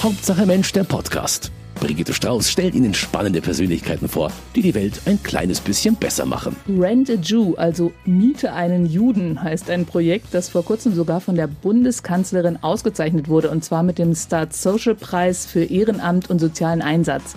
Hauptsache Mensch, der Podcast. Brigitte Strauß stellt Ihnen spannende Persönlichkeiten vor, die die Welt ein kleines bisschen besser machen. Rent a Jew, also Miete einen Juden, heißt ein Projekt, das vor kurzem sogar von der Bundeskanzlerin ausgezeichnet wurde, und zwar mit dem Start Social Preis für Ehrenamt und sozialen Einsatz.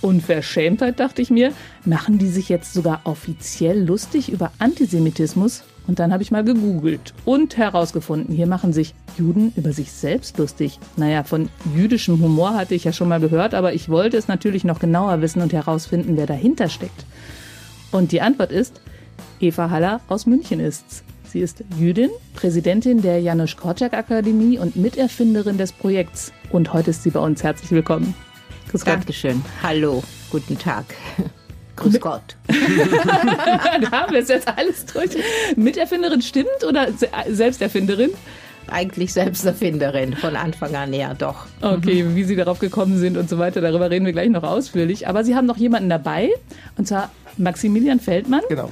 Unverschämtheit, dachte ich mir, machen die sich jetzt sogar offiziell lustig über Antisemitismus? Und dann habe ich mal gegoogelt und herausgefunden, hier machen sich Juden über sich selbst lustig. Naja, von jüdischem Humor hatte ich ja schon mal gehört, aber ich wollte es natürlich noch genauer wissen und herausfinden, wer dahinter steckt. Und die Antwort ist, Eva Haller aus München ist's. Sie ist Jüdin, Präsidentin der Janusz Korczak Akademie und Miterfinderin des Projekts. Und heute ist sie bei uns. Herzlich willkommen. Grüß. Dankeschön. Hallo, guten Tag. Grüß Gott. da haben wir es jetzt alles durch. Miterfinderin stimmt oder Selbsterfinderin? Eigentlich Selbsterfinderin, von Anfang an ja, doch. Okay, wie Sie darauf gekommen sind und so weiter, darüber reden wir gleich noch ausführlich. Aber Sie haben noch jemanden dabei, und zwar Maximilian Feldmann. Genau.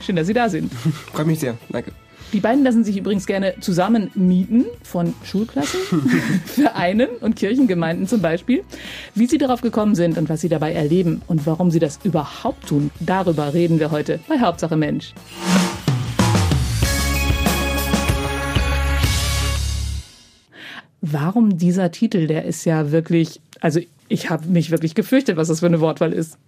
Schön, dass Sie da sind. Freut mich sehr, danke. Die beiden lassen sich übrigens gerne zusammen mieten von Schulklassen, Vereinen und Kirchengemeinden zum Beispiel. Wie sie darauf gekommen sind und was sie dabei erleben und warum sie das überhaupt tun, darüber reden wir heute bei Hauptsache Mensch. Warum dieser Titel? Der ist ja wirklich, also ich habe mich wirklich gefürchtet, was das für eine Wortwahl ist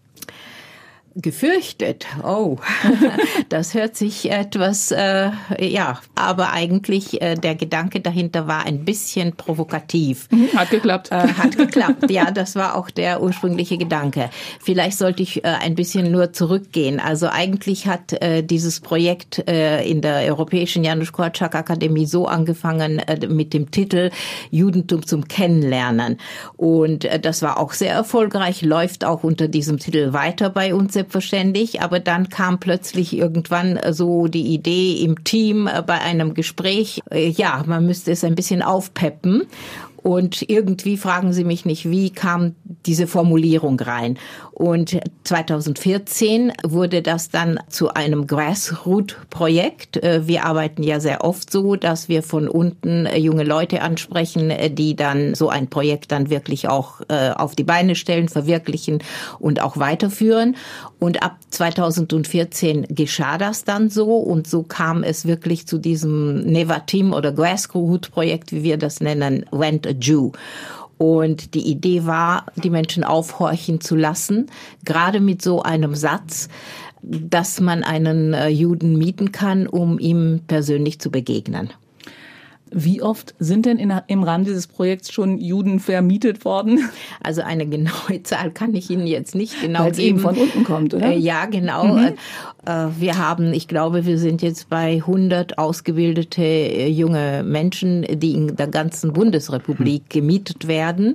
gefürchtet. Oh, das hört sich etwas, äh, ja, aber eigentlich äh, der Gedanke dahinter war ein bisschen provokativ. Mhm, hat geklappt. Äh, hat geklappt, ja, das war auch der ursprüngliche Gedanke. Vielleicht sollte ich äh, ein bisschen nur zurückgehen. Also eigentlich hat äh, dieses Projekt äh, in der Europäischen Janusz Korczak Akademie so angefangen äh, mit dem Titel Judentum zum Kennenlernen. Und äh, das war auch sehr erfolgreich, läuft auch unter diesem Titel weiter bei uns selbstverständlich, aber dann kam plötzlich irgendwann äh, so die Idee im Team äh, bei einem Gespräch, äh, ja, man müsste es ein bisschen aufpeppen. Und irgendwie fragen Sie mich nicht, wie kam diese Formulierung rein. Und 2014 wurde das dann zu einem Grassroot-Projekt. Wir arbeiten ja sehr oft so, dass wir von unten junge Leute ansprechen, die dann so ein Projekt dann wirklich auch auf die Beine stellen, verwirklichen und auch weiterführen. Und ab 2014 geschah das dann so und so kam es wirklich zu diesem Nevatim oder Grassroot-Projekt, wie wir das nennen, Went a Jew. Und die Idee war, die Menschen aufhorchen zu lassen, gerade mit so einem Satz, dass man einen äh, Juden mieten kann, um ihm persönlich zu begegnen. Wie oft sind denn in, im Rahmen dieses Projekts schon Juden vermietet worden? Also eine genaue Zahl kann ich Ihnen jetzt nicht genau Weil es geben. eben von unten kommt, oder? Äh, ja, genau. Mhm. Äh, wir haben, ich glaube, wir sind jetzt bei 100 ausgebildete äh, junge Menschen, die in der ganzen Bundesrepublik gemietet werden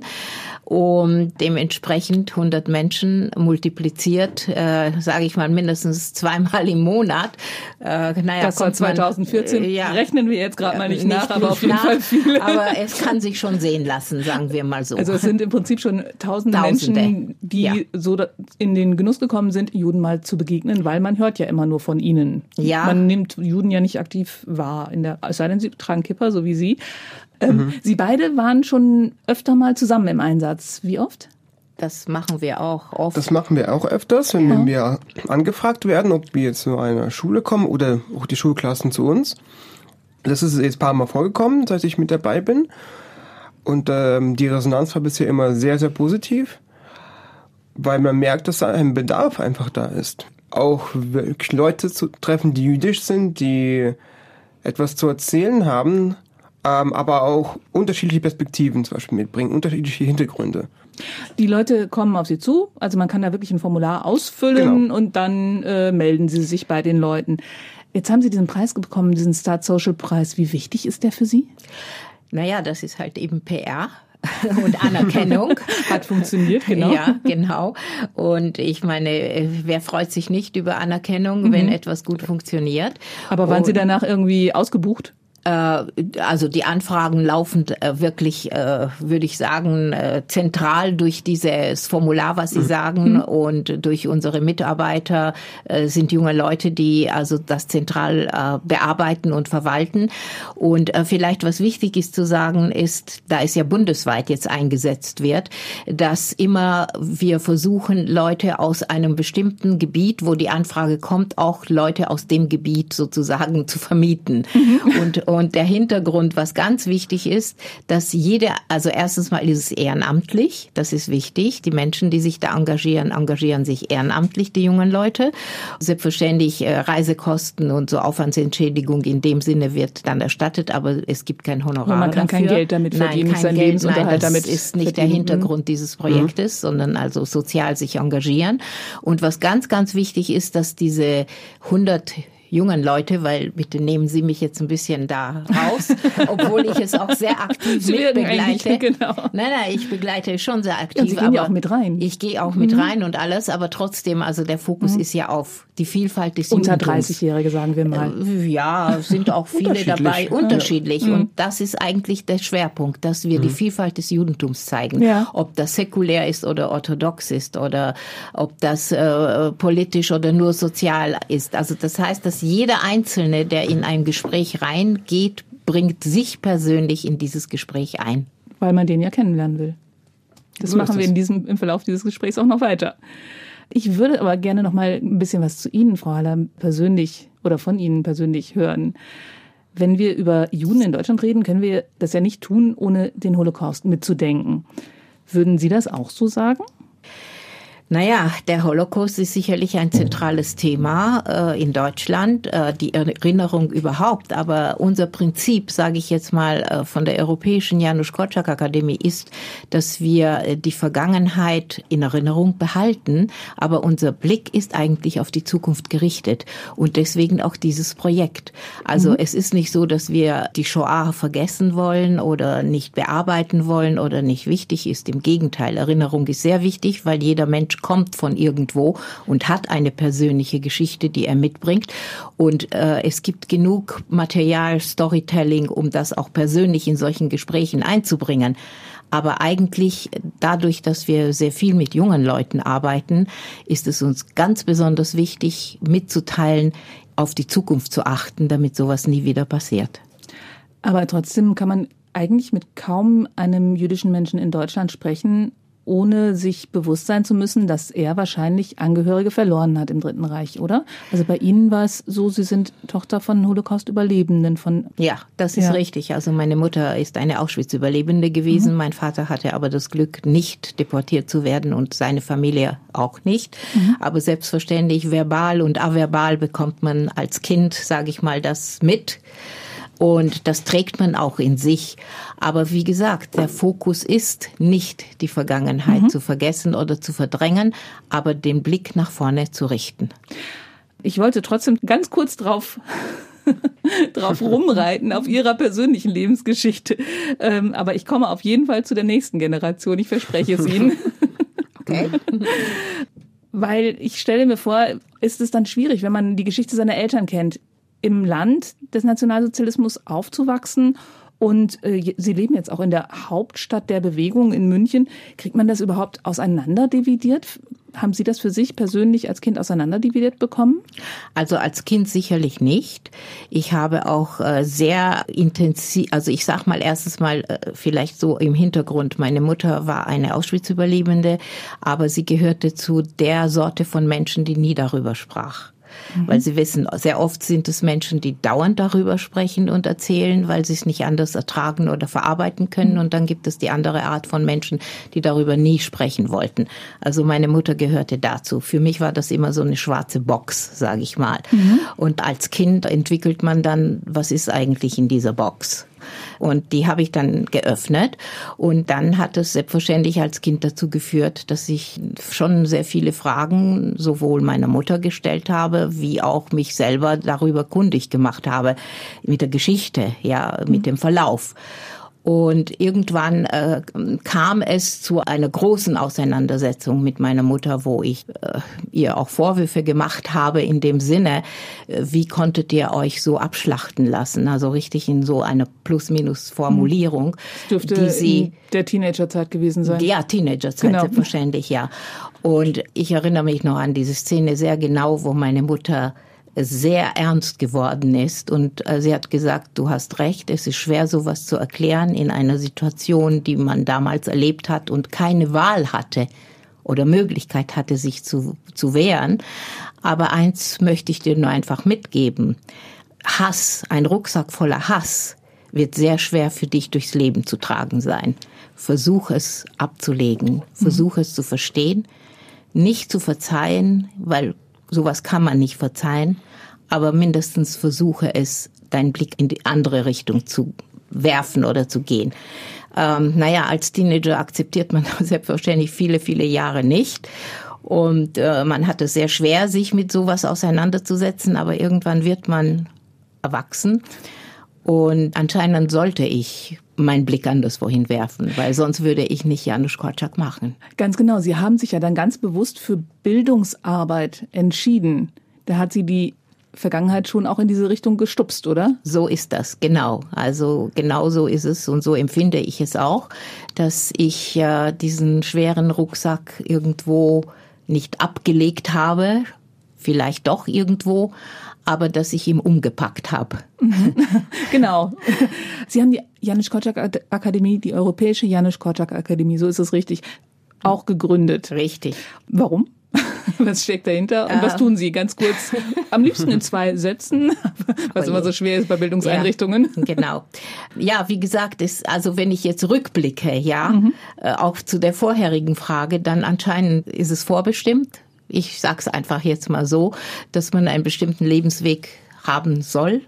und dementsprechend 100 Menschen multipliziert, äh, sage ich mal, mindestens zweimal im Monat. Äh, naja, das war 2014. Man, äh, ja, rechnen wir jetzt gerade mal nicht, nicht nach, aber auf jeden nach, Fall viele. Aber es kann sich schon sehen lassen, sagen wir mal so. Also es sind im Prinzip schon tausende, tausende. Menschen, die ja. so in den Genuss gekommen sind, Juden mal zu begegnen, weil man hört ja immer nur von ihnen. Ja. Man nimmt Juden ja nicht aktiv wahr, in der, es sei denn, sie tragen Kipper, so wie Sie. Ähm, mhm. Sie beide waren schon öfter mal zusammen im Einsatz. Wie oft? Das machen wir auch oft. Das machen wir auch öfters, wenn ja. wir angefragt werden, ob wir jetzt zu einer Schule kommen oder auch die Schulklassen zu uns. Das ist jetzt ein paar Mal vorgekommen, seit ich mit dabei bin. Und ähm, die Resonanz war bisher immer sehr, sehr positiv, weil man merkt, dass da ein Bedarf einfach da ist. Auch Leute zu treffen, die jüdisch sind, die etwas zu erzählen haben, ähm, aber auch unterschiedliche Perspektiven zum Beispiel mitbringen, unterschiedliche Hintergründe. Die Leute kommen auf Sie zu, also man kann da wirklich ein Formular ausfüllen genau. und dann äh, melden Sie sich bei den Leuten. Jetzt haben Sie diesen Preis bekommen, diesen Start Social Preis. Wie wichtig ist der für Sie? Naja, das ist halt eben PR und Anerkennung. Hat funktioniert, genau. Ja, genau. Und ich meine, wer freut sich nicht über Anerkennung, mhm. wenn etwas gut funktioniert? Aber waren und Sie danach irgendwie ausgebucht? Äh, also die Anfragen laufen äh, wirklich, äh, würde ich sagen, zentral durch dieses Formular, was Sie mhm. sagen, mhm. und durch unsere Mitarbeiter sind junge Leute, die also das zentral bearbeiten und verwalten. Und vielleicht was wichtig ist zu sagen, ist, da es ja bundesweit jetzt eingesetzt wird, dass immer wir versuchen, Leute aus einem bestimmten Gebiet, wo die Anfrage kommt, auch Leute aus dem Gebiet sozusagen zu vermieten. Mhm. Und und der Hintergrund, was ganz wichtig ist, dass jede, also erstens mal ist es ehrenamtlich, das ist wichtig. Die Menschen, die sich da engagieren, engagieren sich ehrenamtlich, die jungen Leute. Selbstverständlich äh, Reisekosten und so Aufwandsentschädigung in dem Sinne wird dann erstattet, aber es gibt kein Honorar. Aber man kann dafür. kein Geld damit verdienen, nein, kein Geld, Lebensunterhalt nein, das damit ist nicht verdienen. der Hintergrund dieses Projektes, mhm. sondern also sozial sich engagieren. Und was ganz, ganz wichtig ist, dass diese 100 jungen Leute, weil bitte nehmen Sie mich jetzt ein bisschen da raus, obwohl ich es auch sehr aktiv mitbegleite. Genau. Nein, nein, ich begleite schon sehr aktiv. Ja, Sie gehen ja auch mit rein. Ich gehe auch mit mhm. rein und alles, aber trotzdem, also der Fokus mhm. ist ja auf die Vielfalt des Unter 30-Jährige, sagen wir mal. Äh, ja, sind auch viele dabei, unterschiedlich. Ja. Und mhm. das ist eigentlich der Schwerpunkt, dass wir die mhm. Vielfalt des Judentums zeigen. Ja. Ob das säkulär ist oder orthodox ist oder ob das äh, politisch oder nur sozial ist. Also das heißt, dass jeder Einzelne, der in ein Gespräch reingeht, bringt sich persönlich in dieses Gespräch ein. Weil man den ja kennenlernen will. Das so machen wir in diesem, im Verlauf dieses Gesprächs auch noch weiter. Ich würde aber gerne noch mal ein bisschen was zu Ihnen, Frau Haller, persönlich oder von Ihnen persönlich hören. Wenn wir über Juden in Deutschland reden, können wir das ja nicht tun, ohne den Holocaust mitzudenken. Würden Sie das auch so sagen? Naja, der Holocaust ist sicherlich ein zentrales Thema äh, in Deutschland, äh, die Erinnerung überhaupt. Aber unser Prinzip, sage ich jetzt mal, äh, von der Europäischen Janusz Korczak Akademie ist, dass wir äh, die Vergangenheit in Erinnerung behalten, aber unser Blick ist eigentlich auf die Zukunft gerichtet. Und deswegen auch dieses Projekt. Also mhm. es ist nicht so, dass wir die Shoah vergessen wollen oder nicht bearbeiten wollen oder nicht wichtig ist. Im Gegenteil, Erinnerung ist sehr wichtig, weil jeder Mensch Mensch kommt von irgendwo und hat eine persönliche Geschichte, die er mitbringt. Und äh, es gibt genug Material, Storytelling, um das auch persönlich in solchen Gesprächen einzubringen. Aber eigentlich dadurch, dass wir sehr viel mit jungen Leuten arbeiten, ist es uns ganz besonders wichtig, mitzuteilen, auf die Zukunft zu achten, damit sowas nie wieder passiert. Aber trotzdem kann man eigentlich mit kaum einem jüdischen Menschen in Deutschland sprechen, ohne sich bewusst sein zu müssen, dass er wahrscheinlich Angehörige verloren hat im Dritten Reich, oder? Also bei Ihnen war es so, Sie sind Tochter von Holocaust-Überlebenden von. Ja, das ist ja. richtig. Also meine Mutter ist eine Auschwitz-Überlebende gewesen. Mhm. Mein Vater hatte aber das Glück, nicht deportiert zu werden und seine Familie auch nicht. Mhm. Aber selbstverständlich verbal und averbal bekommt man als Kind, sage ich mal, das mit. Und das trägt man auch in sich. Aber wie gesagt, der Fokus ist nicht die Vergangenheit mhm. zu vergessen oder zu verdrängen, aber den Blick nach vorne zu richten. Ich wollte trotzdem ganz kurz drauf drauf rumreiten auf ihrer persönlichen Lebensgeschichte. Ähm, aber ich komme auf jeden Fall zu der nächsten Generation. Ich verspreche es Ihnen. Okay. Weil ich stelle mir vor, ist es dann schwierig, wenn man die Geschichte seiner Eltern kennt im Land des Nationalsozialismus aufzuwachsen. Und äh, Sie leben jetzt auch in der Hauptstadt der Bewegung in München. Kriegt man das überhaupt auseinanderdividiert? Haben Sie das für sich persönlich als Kind auseinanderdividiert bekommen? Also als Kind sicherlich nicht. Ich habe auch äh, sehr intensiv, also ich sag mal erstens mal äh, vielleicht so im Hintergrund. Meine Mutter war eine Auschwitz-Überlebende, aber sie gehörte zu der Sorte von Menschen, die nie darüber sprach. Mhm. Weil Sie wissen, sehr oft sind es Menschen, die dauernd darüber sprechen und erzählen, weil sie es nicht anders ertragen oder verarbeiten können. Mhm. Und dann gibt es die andere Art von Menschen, die darüber nie sprechen wollten. Also meine Mutter gehörte dazu. Für mich war das immer so eine schwarze Box, sage ich mal. Mhm. Und als Kind entwickelt man dann, was ist eigentlich in dieser Box? Und die habe ich dann geöffnet. Und dann hat es selbstverständlich als Kind dazu geführt, dass ich schon sehr viele Fragen sowohl meiner Mutter gestellt habe, wie auch mich selber darüber kundig gemacht habe, mit der Geschichte, ja, mit dem Verlauf. Und irgendwann äh, kam es zu einer großen Auseinandersetzung mit meiner Mutter, wo ich äh, ihr auch Vorwürfe gemacht habe in dem Sinne, äh, wie konntet ihr euch so abschlachten lassen? Also richtig in so einer Plus-Minus-Formulierung. Das dürfte die sie, der Teenagerzeit gewesen sein. Ja, Teenagerzeit, genau. selbstverständlich, ja. Und ich erinnere mich noch an diese Szene sehr genau, wo meine Mutter sehr ernst geworden ist. Und äh, sie hat gesagt, du hast recht, es ist schwer, sowas zu erklären in einer Situation, die man damals erlebt hat und keine Wahl hatte oder Möglichkeit hatte, sich zu, zu wehren. Aber eins möchte ich dir nur einfach mitgeben. Hass, ein Rucksack voller Hass, wird sehr schwer für dich durchs Leben zu tragen sein. Versuch es abzulegen, versuch mhm. es zu verstehen, nicht zu verzeihen, weil sowas kann man nicht verzeihen, aber mindestens versuche es, deinen Blick in die andere Richtung zu werfen oder zu gehen. Ähm, naja, als Teenager akzeptiert man selbstverständlich viele, viele Jahre nicht. Und äh, man hat es sehr schwer, sich mit sowas auseinanderzusetzen, aber irgendwann wird man erwachsen. Und anscheinend sollte ich meinen Blick anderswohin werfen, weil sonst würde ich nicht Janusz Korczak machen. Ganz genau. Sie haben sich ja dann ganz bewusst für Bildungsarbeit entschieden. Da hat sie die Vergangenheit schon auch in diese Richtung gestupst, oder? So ist das, genau. Also genau so ist es und so empfinde ich es auch, dass ich äh, diesen schweren Rucksack irgendwo nicht abgelegt habe, vielleicht doch irgendwo, aber dass ich ihn umgepackt habe. genau. Sie haben die Janusz Korczak Akademie, die Europäische Janusz Korczak Akademie, so ist es richtig, auch gegründet. Richtig. Warum? Was steckt dahinter und was tun Sie? Ganz kurz, am liebsten in zwei Sätzen, was immer so schwer ist bei Bildungseinrichtungen. Ja, genau. Ja, wie gesagt, ist, also wenn ich jetzt rückblicke, ja, mhm. äh, auch zu der vorherigen Frage, dann anscheinend ist es vorbestimmt. Ich sag's einfach jetzt mal so, dass man einen bestimmten Lebensweg haben soll.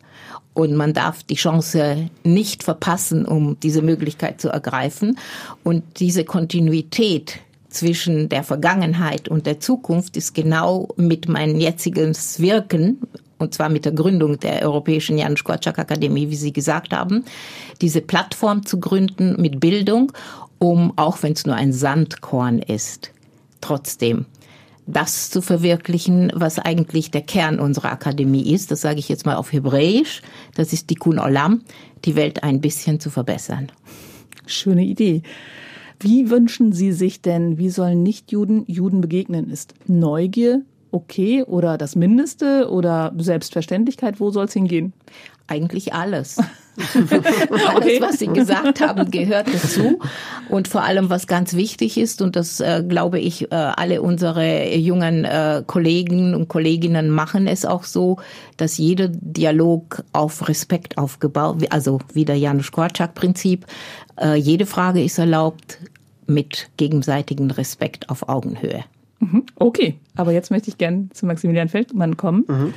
Und man darf die Chance nicht verpassen, um diese Möglichkeit zu ergreifen. Und diese Kontinuität zwischen der Vergangenheit und der Zukunft ist genau mit meinem jetzigen Wirken, und zwar mit der Gründung der Europäischen Janusz Korczak Akademie, wie Sie gesagt haben, diese Plattform zu gründen mit Bildung, um, auch wenn es nur ein Sandkorn ist, trotzdem das zu verwirklichen, was eigentlich der Kern unserer Akademie ist. Das sage ich jetzt mal auf Hebräisch. Das ist Tikkun Olam, die Welt ein bisschen zu verbessern. Schöne Idee. Wie wünschen Sie sich denn, wie sollen Nichtjuden Juden begegnen? Ist Neugier okay oder das Mindeste oder Selbstverständlichkeit? Wo soll es hingehen? Eigentlich alles. alles, was Sie gesagt haben, gehört dazu. Und vor allem, was ganz wichtig ist, und das äh, glaube ich, äh, alle unsere jungen äh, Kollegen und Kolleginnen machen es auch so, dass jeder Dialog auf Respekt aufgebaut, also wie der Janusz Korczak-Prinzip, äh, jede Frage ist erlaubt mit gegenseitigem Respekt auf Augenhöhe. Mhm. Okay, aber jetzt möchte ich gern zu Maximilian Feldmann kommen. Mhm.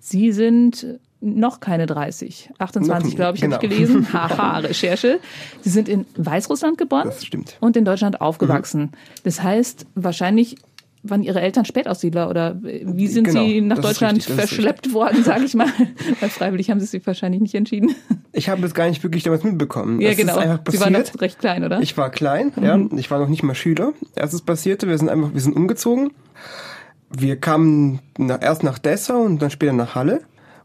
Sie sind noch keine 30. 28, glaube ich, genau. habe ich gelesen. Haha, Recherche. Sie sind in Weißrussland geboren. Das stimmt. Und in Deutschland aufgewachsen. Mhm. Das heißt, wahrscheinlich waren Ihre Eltern Spätaussiedler oder wie sind genau, Sie nach Deutschland richtig, verschleppt worden, sage ich mal? Weil freiwillig haben Sie sich wahrscheinlich nicht entschieden. Ich habe das gar nicht wirklich damals mitbekommen. Ja, es genau. Sie waren noch recht klein, oder? Ich war klein, mhm. ja. Ich war noch nicht mal Schüler. Als es passierte, wir sind einfach, wir sind umgezogen. Wir kamen nach, erst nach Dessau und dann später nach Halle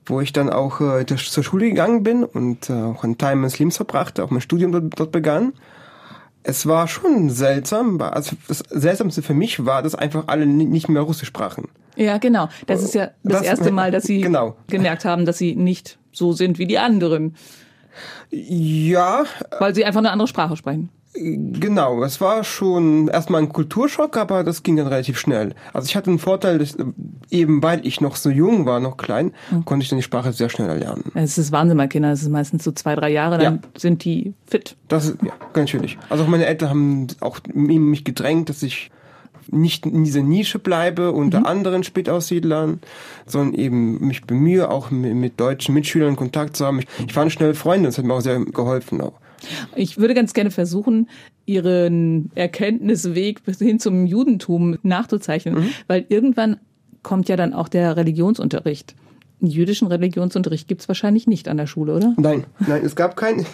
wo ich dann auch äh, zur Schule gegangen bin und äh, auch einen Teil meines Lebens verbrachte, auch mein Studium dort, dort begann. Es war schon seltsam, also das Seltsamste für mich war, dass einfach alle nicht mehr Russisch sprachen. Ja, genau. Das ist ja das, das erste Mal, dass Sie genau. gemerkt haben, dass Sie nicht so sind wie die anderen. Ja. Weil Sie einfach eine andere Sprache sprechen. Genau, es war schon erstmal ein Kulturschock, aber das ging dann relativ schnell. Also ich hatte einen Vorteil, dass, eben weil ich noch so jung war, noch klein, mhm. konnte ich dann die Sprache sehr schnell erlernen. Es ist Wahnsinn bei Kindern, es ist meistens so zwei, drei Jahre, dann ja. sind die fit. Das ist, ja, ganz natürlich. Also auch meine Eltern haben auch mich gedrängt, dass ich nicht in dieser Nische bleibe unter mhm. anderen Spätaussiedlern, sondern eben mich bemühe, auch mit, mit deutschen Mitschülern Kontakt zu haben. Ich, ich fand schnell Freunde, das hat mir auch sehr geholfen. Auch. Ich würde ganz gerne versuchen, Ihren Erkenntnisweg bis hin zum Judentum nachzuzeichnen, mhm. weil irgendwann kommt ja dann auch der Religionsunterricht. jüdischen Religionsunterricht gibt es wahrscheinlich nicht an der Schule, oder? Nein, nein, es gab keinen.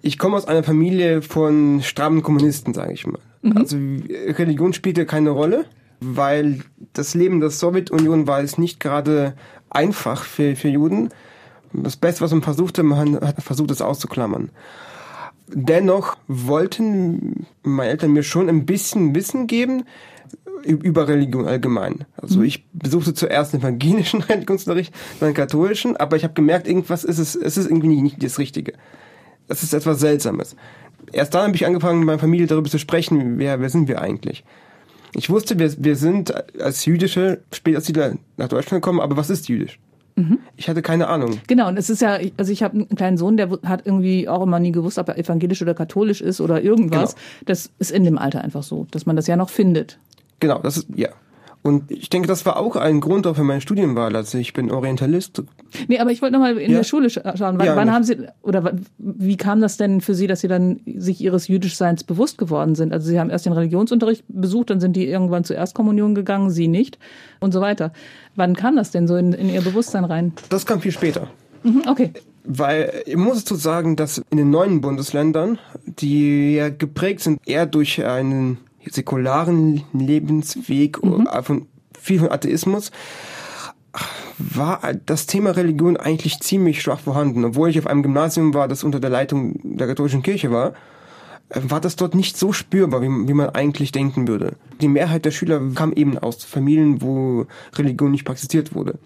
Ich komme aus einer Familie von strammen Kommunisten, sage ich mal. Mhm. Also Religion spielte keine Rolle, weil das Leben der Sowjetunion war es nicht gerade einfach für, für Juden. Das Beste, was man versuchte, man hat versucht, es auszuklammern. Dennoch wollten meine Eltern mir schon ein bisschen Wissen geben, über Religion allgemein. Also mhm. ich besuchte zuerst den evangelischen Religionsunterricht, dann katholischen, aber ich habe gemerkt, irgendwas ist es, es ist irgendwie nicht, nicht das Richtige. Es ist etwas Seltsames. Erst dann habe ich angefangen, mit meiner Familie darüber zu sprechen, wer, wer sind wir eigentlich? Ich wusste, wir, wir sind als jüdische Spätaussiedler nach Deutschland gekommen, aber was ist jüdisch? Mhm. Ich hatte keine Ahnung. Genau, und es ist ja, also ich habe einen kleinen Sohn, der hat irgendwie auch immer nie gewusst, ob er evangelisch oder katholisch ist oder irgendwas. Genau. Das ist in dem Alter einfach so, dass man das ja noch findet. Genau, das ist, ja. Und ich denke, das war auch ein Grund auch für meine Studienwahl. Also ich bin Orientalist. Nee, aber ich wollte nochmal in ja. der Schule schauen. Wann, ja, wann haben Sie, oder wie kam das denn für Sie, dass Sie dann sich Ihres Jüdischseins bewusst geworden sind? Also Sie haben erst den Religionsunterricht besucht, dann sind die irgendwann zur Erstkommunion gegangen, Sie nicht und so weiter. Wann kam das denn so in, in Ihr Bewusstsein rein? Das kam viel später. Mhm, okay. Weil ich muss dazu sagen, dass in den neuen Bundesländern, die ja geprägt sind eher durch einen säkularen Lebensweg, mhm. von, viel von Atheismus, war das Thema Religion eigentlich ziemlich schwach vorhanden. Obwohl ich auf einem Gymnasium war, das unter der Leitung der katholischen Kirche war, äh, war das dort nicht so spürbar, wie, wie man eigentlich denken würde. Die Mehrheit der Schüler kam eben aus Familien, wo Religion nicht praktiziert wurde.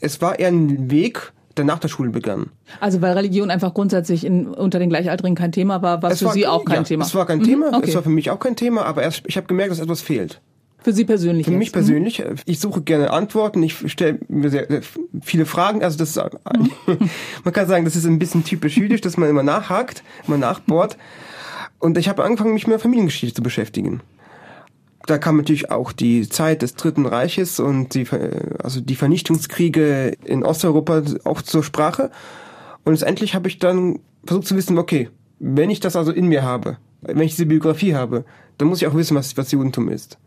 Es war eher ein Weg, der nach der Schule begann. Also weil Religion einfach grundsätzlich in, unter den Gleichaltrigen kein Thema war, war es für war, Sie auch kein ja, Thema? Es war kein mhm, Thema, okay. es war für mich auch kein Thema, aber erst, ich habe gemerkt, dass etwas fehlt. Für Sie persönlich? Für jetzt. mich mhm. persönlich. Mhm. Ich suche gerne Antworten. Ich stelle mir sehr, sehr, viele Fragen. Also das mhm. man kann sagen, das ist ein bisschen typisch jüdisch, dass man immer nachhakt, immer nachbohrt. Und ich habe angefangen, mich mit Familiengeschichte zu beschäftigen da kam natürlich auch die Zeit des Dritten Reiches und die, also die Vernichtungskriege in Osteuropa auch zur Sprache. Und letztendlich habe ich dann versucht zu wissen, okay, wenn ich das also in mir habe, wenn ich diese Biografie habe, dann muss ich auch wissen, was, was Judentum ist.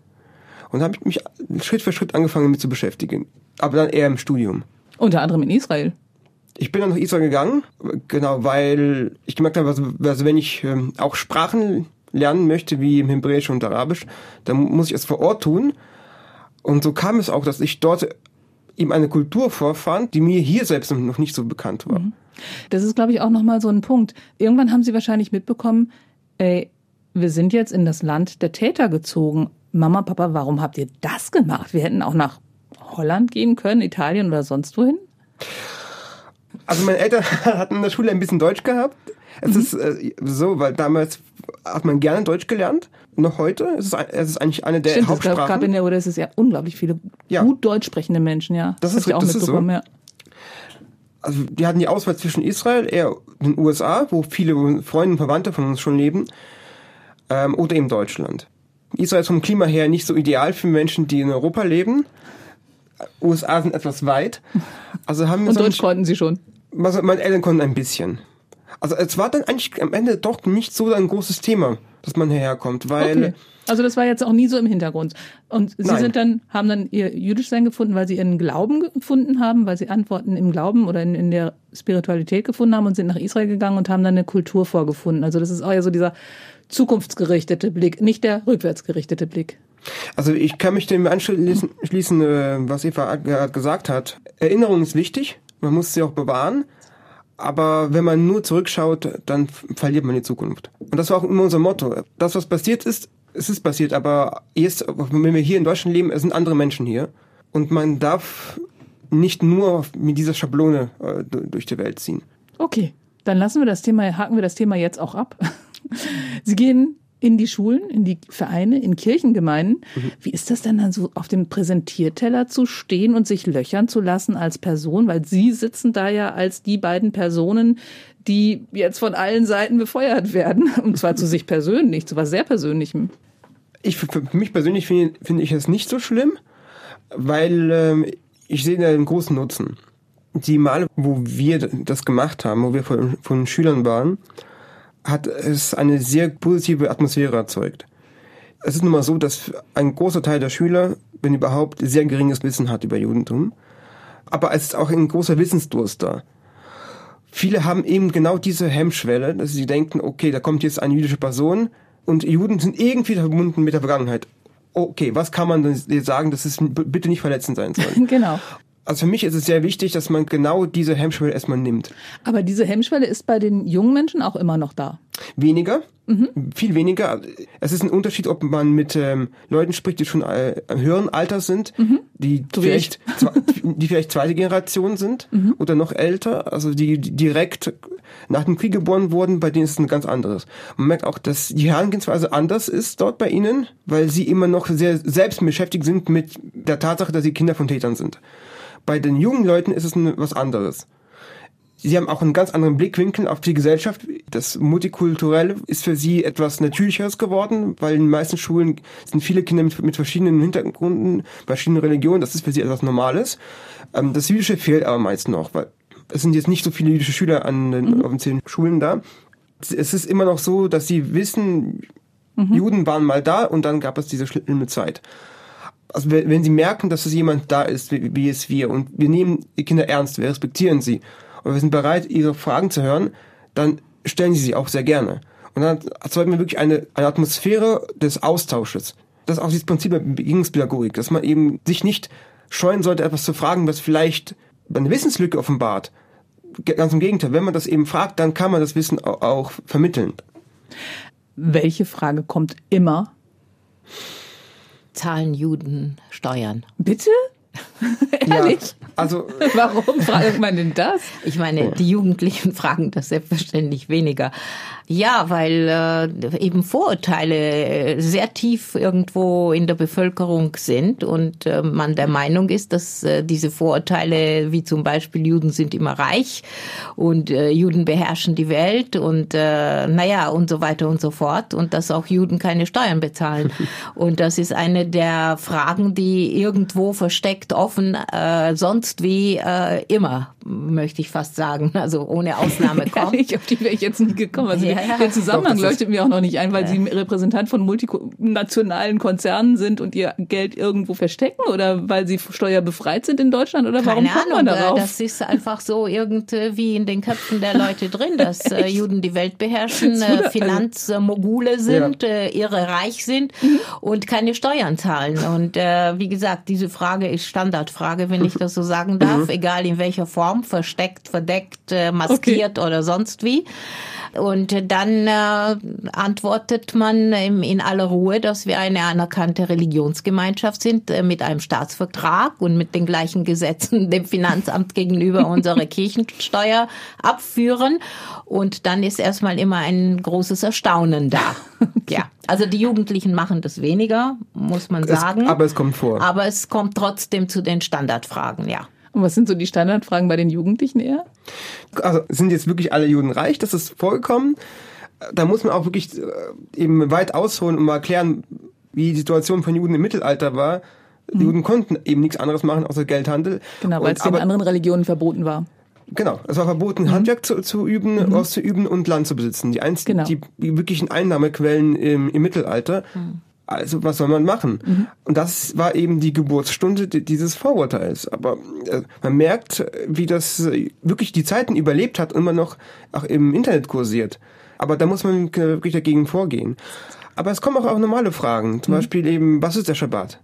Und habe ich mich Schritt für Schritt angefangen damit zu beschäftigen. Aber dann eher im Studium. Unter anderem in Israel. Ich bin dann nach Israel gegangen, genau, weil ich gemerkt habe, also, also wenn ich ähm, auch Sprachen lernen möchte, wie im Hebräisch und Arabisch, dann muss ich es vor Ort tun. Und so kam es auch, dass ich dort ihm eine Kultur vorfand, die mir hier selbst noch nicht so bekannt war. Mhm. Das ist, glaube ich, auch nochmal so ein Punkt. Irgendwann haben Sie wahrscheinlich mitbekommen, ey, wir sind jetzt in das Land der Täter gezogen. Mama, Papa, warum habt ihr das gemacht? Wir hätten auch nach Holland gehen können, Italien oder sonst wohin. Also meine Eltern hatten in der Schule ein bisschen Deutsch gehabt. Es mhm. ist äh, so, weil damals hat man gerne Deutsch gelernt. Noch heute es ist es ist eigentlich eine der Stimmt, Hauptsprachen. Es gab in der oder es ist ja unglaublich viele ja. gut Deutsch sprechende Menschen, ja. Das, das ist, auch das mitbekommen, so. ja. Also die hatten die Auswahl zwischen Israel, eher den USA, wo viele Freunde und Verwandte von uns schon leben, ähm, oder eben Deutschland. Israel ist vom Klima her nicht so ideal für Menschen, die in Europa leben. USA sind etwas weit. Also haben wir und so Deutsch konnten sie schon. Also meine Eltern konnten ein bisschen. Also es war dann eigentlich am Ende doch nicht so ein großes Thema, dass man hierher kommt, weil okay. Also das war jetzt auch nie so im Hintergrund. Und Sie Nein. sind dann, haben dann Ihr Jüdischsein gefunden, weil Sie Ihren Glauben gefunden haben, weil Sie Antworten im Glauben oder in, in der Spiritualität gefunden haben und sind nach Israel gegangen und haben dann eine Kultur vorgefunden. Also das ist auch ja so dieser zukunftsgerichtete Blick, nicht der rückwärtsgerichtete Blick. Also ich kann mich dem anschließen, äh, was Eva gerade gesagt hat. Erinnerung ist wichtig, man muss sie auch bewahren. Aber wenn man nur zurückschaut, dann verliert man die Zukunft. Und das war auch immer unser Motto. Das, was passiert ist, es ist passiert, aber jetzt, wenn wir hier in Deutschland leben, es sind andere Menschen hier. Und man darf nicht nur mit dieser Schablone äh, durch die Welt ziehen. Okay, dann lassen wir das Thema, haken wir das Thema jetzt auch ab. Sie gehen in die Schulen, in die Vereine, in Kirchengemeinden. Mhm. Wie ist das denn dann so auf dem Präsentierteller zu stehen und sich löchern zu lassen als Person? Weil Sie sitzen da ja als die beiden Personen, die jetzt von allen Seiten befeuert werden. Und zwar zu sich persönlich, zu was sehr Persönlichem. Ich, für mich persönlich finde find ich es nicht so schlimm, weil ähm, ich sehe da einen großen Nutzen. Die Male, wo wir das gemacht haben, wo wir von, von Schülern waren, hat es eine sehr positive Atmosphäre erzeugt. Es ist nun mal so, dass ein großer Teil der Schüler, wenn überhaupt, sehr geringes Wissen hat über Judentum. aber es ist auch ein großer Wissensdurst da. Viele haben eben genau diese Hemmschwelle, dass sie denken, okay, da kommt jetzt eine jüdische Person und Juden sind irgendwie verbunden mit der Vergangenheit. Okay, was kann man denn sagen, dass es bitte nicht verletzend sein soll? genau. Also für mich ist es sehr wichtig, dass man genau diese Hemmschwelle erstmal nimmt. Aber diese Hemmschwelle ist bei den jungen Menschen auch immer noch da. Weniger, mhm. viel weniger. Es ist ein Unterschied, ob man mit ähm, Leuten spricht, die schon äh, höheren Alters sind, mhm. die so vielleicht die vielleicht zweite Generation sind mhm. oder noch älter, also die, die direkt nach dem Krieg geboren wurden, bei denen ist es ein ganz anderes. Man merkt auch, dass die Herangehensweise anders ist dort bei ihnen, weil sie immer noch sehr selbst beschäftigt sind mit der Tatsache, dass sie Kinder von Tätern sind. Bei den jungen Leuten ist es was anderes. Sie haben auch einen ganz anderen Blickwinkel auf die Gesellschaft. Das Multikulturelle ist für sie etwas Natürlicheres geworden, weil in den meisten Schulen sind viele Kinder mit, mit verschiedenen Hintergründen, verschiedenen Religionen. Das ist für sie etwas Normales. Ähm, das Jüdische fehlt aber meist noch, weil es sind jetzt nicht so viele jüdische Schüler an den mhm. offiziellen Schulen da. Es ist immer noch so, dass sie wissen, mhm. Juden waren mal da und dann gab es diese schlimme Zeit also wenn sie merken, dass es jemand da ist, wie, wie es wir, und wir nehmen die Kinder ernst, wir respektieren sie, und wir sind bereit, ihre Fragen zu hören, dann stellen sie sie auch sehr gerne. Und dann erzeugen wir wirklich eine, eine Atmosphäre des Austausches. Das ist auch dieses Prinzip der Begegnungspädagogik, dass man eben sich nicht scheuen sollte, etwas zu fragen, was vielleicht eine Wissenslücke offenbart. Ganz im Gegenteil, wenn man das eben fragt, dann kann man das Wissen auch vermitteln. Welche Frage kommt immer? Zahlen Juden Steuern. Bitte? Ehrlich? Ja, also warum fragt man denn das? Ich meine, die Jugendlichen fragen das selbstverständlich weniger. Ja, weil äh, eben Vorurteile äh, sehr tief irgendwo in der Bevölkerung sind und äh, man der Meinung ist, dass äh, diese Vorurteile, wie zum Beispiel Juden sind immer reich und äh, Juden beherrschen die Welt und äh, naja und so weiter und so fort und dass auch Juden keine Steuern bezahlen. und das ist eine der Fragen, die irgendwo versteckt, offen, äh, sonst wie äh, immer, möchte ich fast sagen, also ohne Ausnahme kommt. ich, auf die wäre ich jetzt nie gekommen. Also ja, ja. Der Zusammenhang leuchtet mir auch noch nicht ein, weil ja. Sie Repräsentant von multinationalen Konzernen sind und ihr Geld irgendwo verstecken oder weil Sie steuerbefreit sind in Deutschland oder warum Keine kommt man Ahnung, darauf? Das ist einfach so irgendwie in den Köpfen der Leute drin, dass äh, Juden die Welt beherrschen, äh, Finanzmogule sind, ja. äh, irre reich sind mhm. und keine Steuern zahlen. Und äh, wie gesagt, diese Frage ist Standardfrage, wenn ich das so sagen darf, mhm. egal in welcher Form, versteckt, verdeckt, äh, maskiert okay. oder sonst wie. Und dann äh, antwortet man in, in aller Ruhe, dass wir eine anerkannte Religionsgemeinschaft sind äh, mit einem Staatsvertrag und mit den gleichen Gesetzen dem Finanzamt gegenüber unsere Kirchensteuer abführen. Und dann ist erstmal immer ein großes Erstaunen da. Ja, also die Jugendlichen machen das weniger, muss man sagen. Es, aber es kommt vor. Aber es kommt trotzdem zu den Standardfragen, ja. Und was sind so die Standardfragen bei den Jugendlichen eher? Also sind jetzt wirklich alle Juden reich? Das ist vollkommen. Da muss man auch wirklich äh, eben weit ausholen und mal erklären, wie die Situation von Juden im Mittelalter war. Die mhm. Juden konnten eben nichts anderes machen außer Geldhandel. Genau, weil es in anderen Religionen verboten war. Genau, es war verboten, mhm. Handwerk zu, zu üben, mhm. auszuüben und Land zu besitzen. Die einzigen, genau. die, die wirklichen Einnahmequellen im, im Mittelalter. Mhm. Also was soll man machen? Mhm. Und das war eben die Geburtsstunde dieses Vorurteils. Aber äh, man merkt, wie das äh, wirklich die Zeiten überlebt hat und immer noch auch im Internet kursiert. Aber da muss man wirklich dagegen vorgehen. Aber es kommen auch, auch normale Fragen. Zum mhm. Beispiel eben, was ist der Schabbat?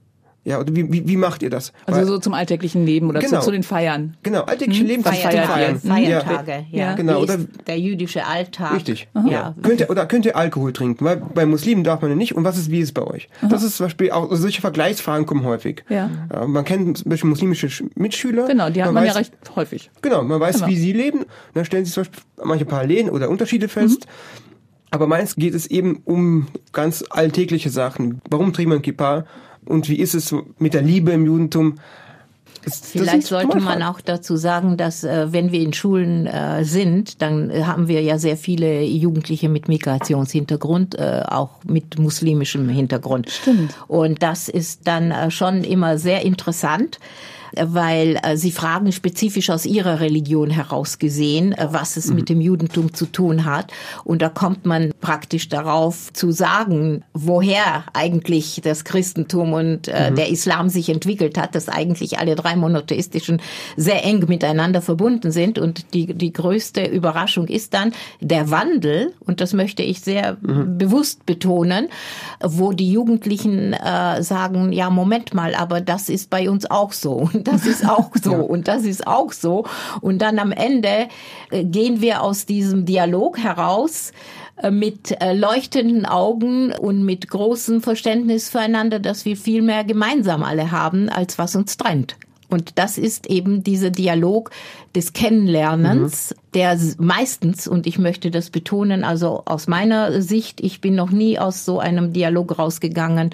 Ja, oder wie, wie, wie macht ihr das? Also Weil, so zum alltäglichen Leben oder genau, zu, zu, den Feiern. Genau, alltägliche hm? Leben Feier, Feiern. Feiertage, ja. ja. Genau, oder der jüdische Alltag. Richtig. Aha. Ja. Könnt ihr, oder könnt ihr Alkohol trinken? Weil bei Muslimen darf man ja nicht. Und was ist, wie ist es bei euch? Aha. Das ist zum Beispiel auch, solche Vergleichsfragen kommen häufig. Ja. ja man kennt zum Beispiel muslimische Mitschüler. Genau, die hat man, man weiß, ja recht häufig. Genau, man weiß, genau. wie sie leben. Und dann stellen sie zum Beispiel manche Parallelen oder Unterschiede fest. Mhm. Aber meins geht es eben um ganz alltägliche Sachen. Warum trägt man Kippa? Und wie ist es mit der Liebe im Judentum? Vielleicht sollte man auch dazu sagen, dass äh, wenn wir in Schulen äh, sind, dann haben wir ja sehr viele Jugendliche mit Migrationshintergrund, äh, auch mit muslimischem Hintergrund. Stimmt. Und das ist dann äh, schon immer sehr interessant weil äh, sie fragen spezifisch aus ihrer Religion heraus gesehen, äh, was es mhm. mit dem Judentum zu tun hat. Und da kommt man praktisch darauf zu sagen, woher eigentlich das Christentum und äh, mhm. der Islam sich entwickelt hat, dass eigentlich alle drei monotheistischen sehr eng miteinander verbunden sind. Und die, die größte Überraschung ist dann der Wandel, und das möchte ich sehr mhm. bewusst betonen, wo die Jugendlichen äh, sagen, ja, Moment mal, aber das ist bei uns auch so und das ist auch so ja. und das ist auch so. Und dann am Ende äh, gehen wir aus diesem Dialog heraus äh, mit äh, leuchtenden Augen und mit großem Verständnis füreinander, dass wir viel mehr gemeinsam alle haben, als was uns trennt. Und das ist eben dieser Dialog des Kennenlernens, mhm. der meistens, und ich möchte das betonen, also aus meiner Sicht, ich bin noch nie aus so einem Dialog rausgegangen,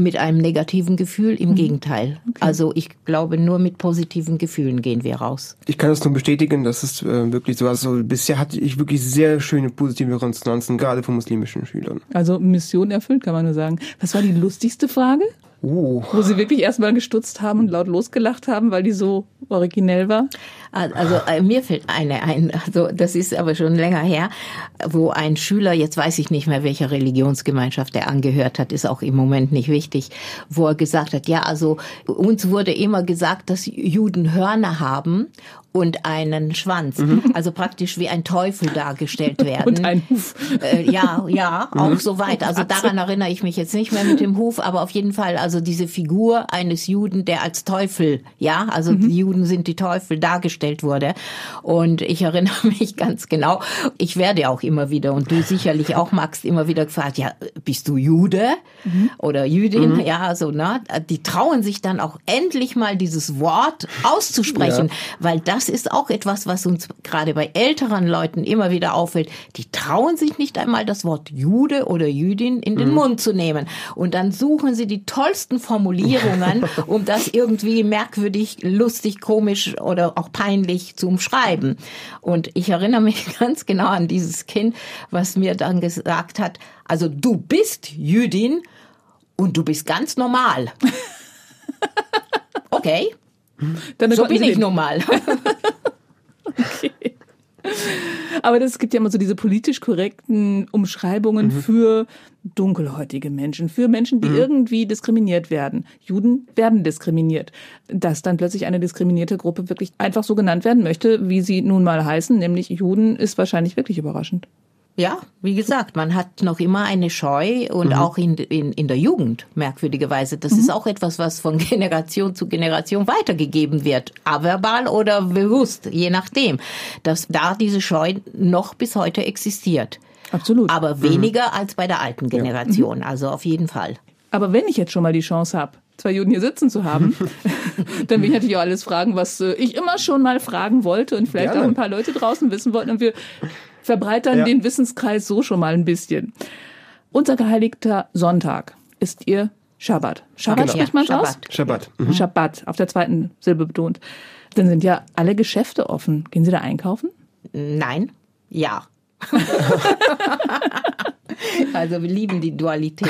mit einem negativen Gefühl. Im mhm. Gegenteil. Okay. Also ich glaube, nur mit positiven Gefühlen gehen wir raus. Ich kann das nur bestätigen, dass es äh, wirklich so. Also bisher hatte ich wirklich sehr schöne positive Resonanzen, gerade von muslimischen Schülern. Also Mission erfüllt, kann man nur sagen. Was war die lustigste Frage? Oh. Wo sie wirklich erstmal gestutzt haben und laut losgelacht haben, weil die so originell war? Also äh, mir fällt eine ein, also das ist aber schon länger her, wo ein Schüler, jetzt weiß ich nicht mehr, welcher Religionsgemeinschaft er angehört hat, ist auch im Moment nicht wichtig, wo er gesagt hat, ja, also uns wurde immer gesagt, dass Juden Hörner haben und einen Schwanz, mhm. also praktisch wie ein Teufel dargestellt werden. Und ein Huf. Äh, ja, ja, auch mhm. so weit. Also daran erinnere ich mich jetzt nicht mehr mit dem Huf, aber auf jeden Fall, also diese Figur eines Juden, der als Teufel, ja, also mhm. die Juden sind die Teufel dargestellt wurde. Und ich erinnere mich ganz genau, ich werde auch immer wieder, und du sicherlich auch, Max, immer wieder gefragt, ja, bist du Jude mhm. oder Jüdin? Mhm. Ja, so, ne? Die trauen sich dann auch endlich mal dieses Wort auszusprechen, ja. weil das das ist auch etwas, was uns gerade bei älteren Leuten immer wieder auffällt. Die trauen sich nicht einmal das Wort Jude oder Jüdin in den mhm. Mund zu nehmen. Und dann suchen sie die tollsten Formulierungen, um das irgendwie merkwürdig, lustig, komisch oder auch peinlich zu umschreiben. Und ich erinnere mich ganz genau an dieses Kind, was mir dann gesagt hat, also du bist Jüdin und du bist ganz normal. Okay. Dann so bin ich nun mal. okay. Aber es gibt ja immer so diese politisch korrekten Umschreibungen mhm. für dunkelhäutige Menschen, für Menschen, die mhm. irgendwie diskriminiert werden. Juden werden diskriminiert. Dass dann plötzlich eine diskriminierte Gruppe wirklich einfach so genannt werden möchte, wie sie nun mal heißen, nämlich Juden, ist wahrscheinlich wirklich überraschend. Ja, wie gesagt, man hat noch immer eine Scheu und mhm. auch in, in, in der Jugend, merkwürdigerweise. Das mhm. ist auch etwas, was von Generation zu Generation weitergegeben wird. Averbal oder bewusst, je nachdem. Dass da diese Scheu noch bis heute existiert. Absolut. Aber mhm. weniger mhm. als bei der alten Generation. Ja. Mhm. Also auf jeden Fall. Aber wenn ich jetzt schon mal die Chance habe, zwei Juden hier sitzen zu haben, dann will ich natürlich auch alles fragen, was äh, ich immer schon mal fragen wollte und vielleicht Gerne. auch ein paar Leute draußen wissen wollten. Und wir verbreitern ja. den Wissenskreis so schon mal ein bisschen. Unser geheiligter Sonntag ist ihr Schabbat. Schabbat genau. spricht man Schabbat. aus? Schabbat. Mhm. Schabbat, auf der zweiten Silbe betont. Dann sind ja alle Geschäfte offen. Gehen Sie da einkaufen? Nein. Ja. also wir lieben die Dualität.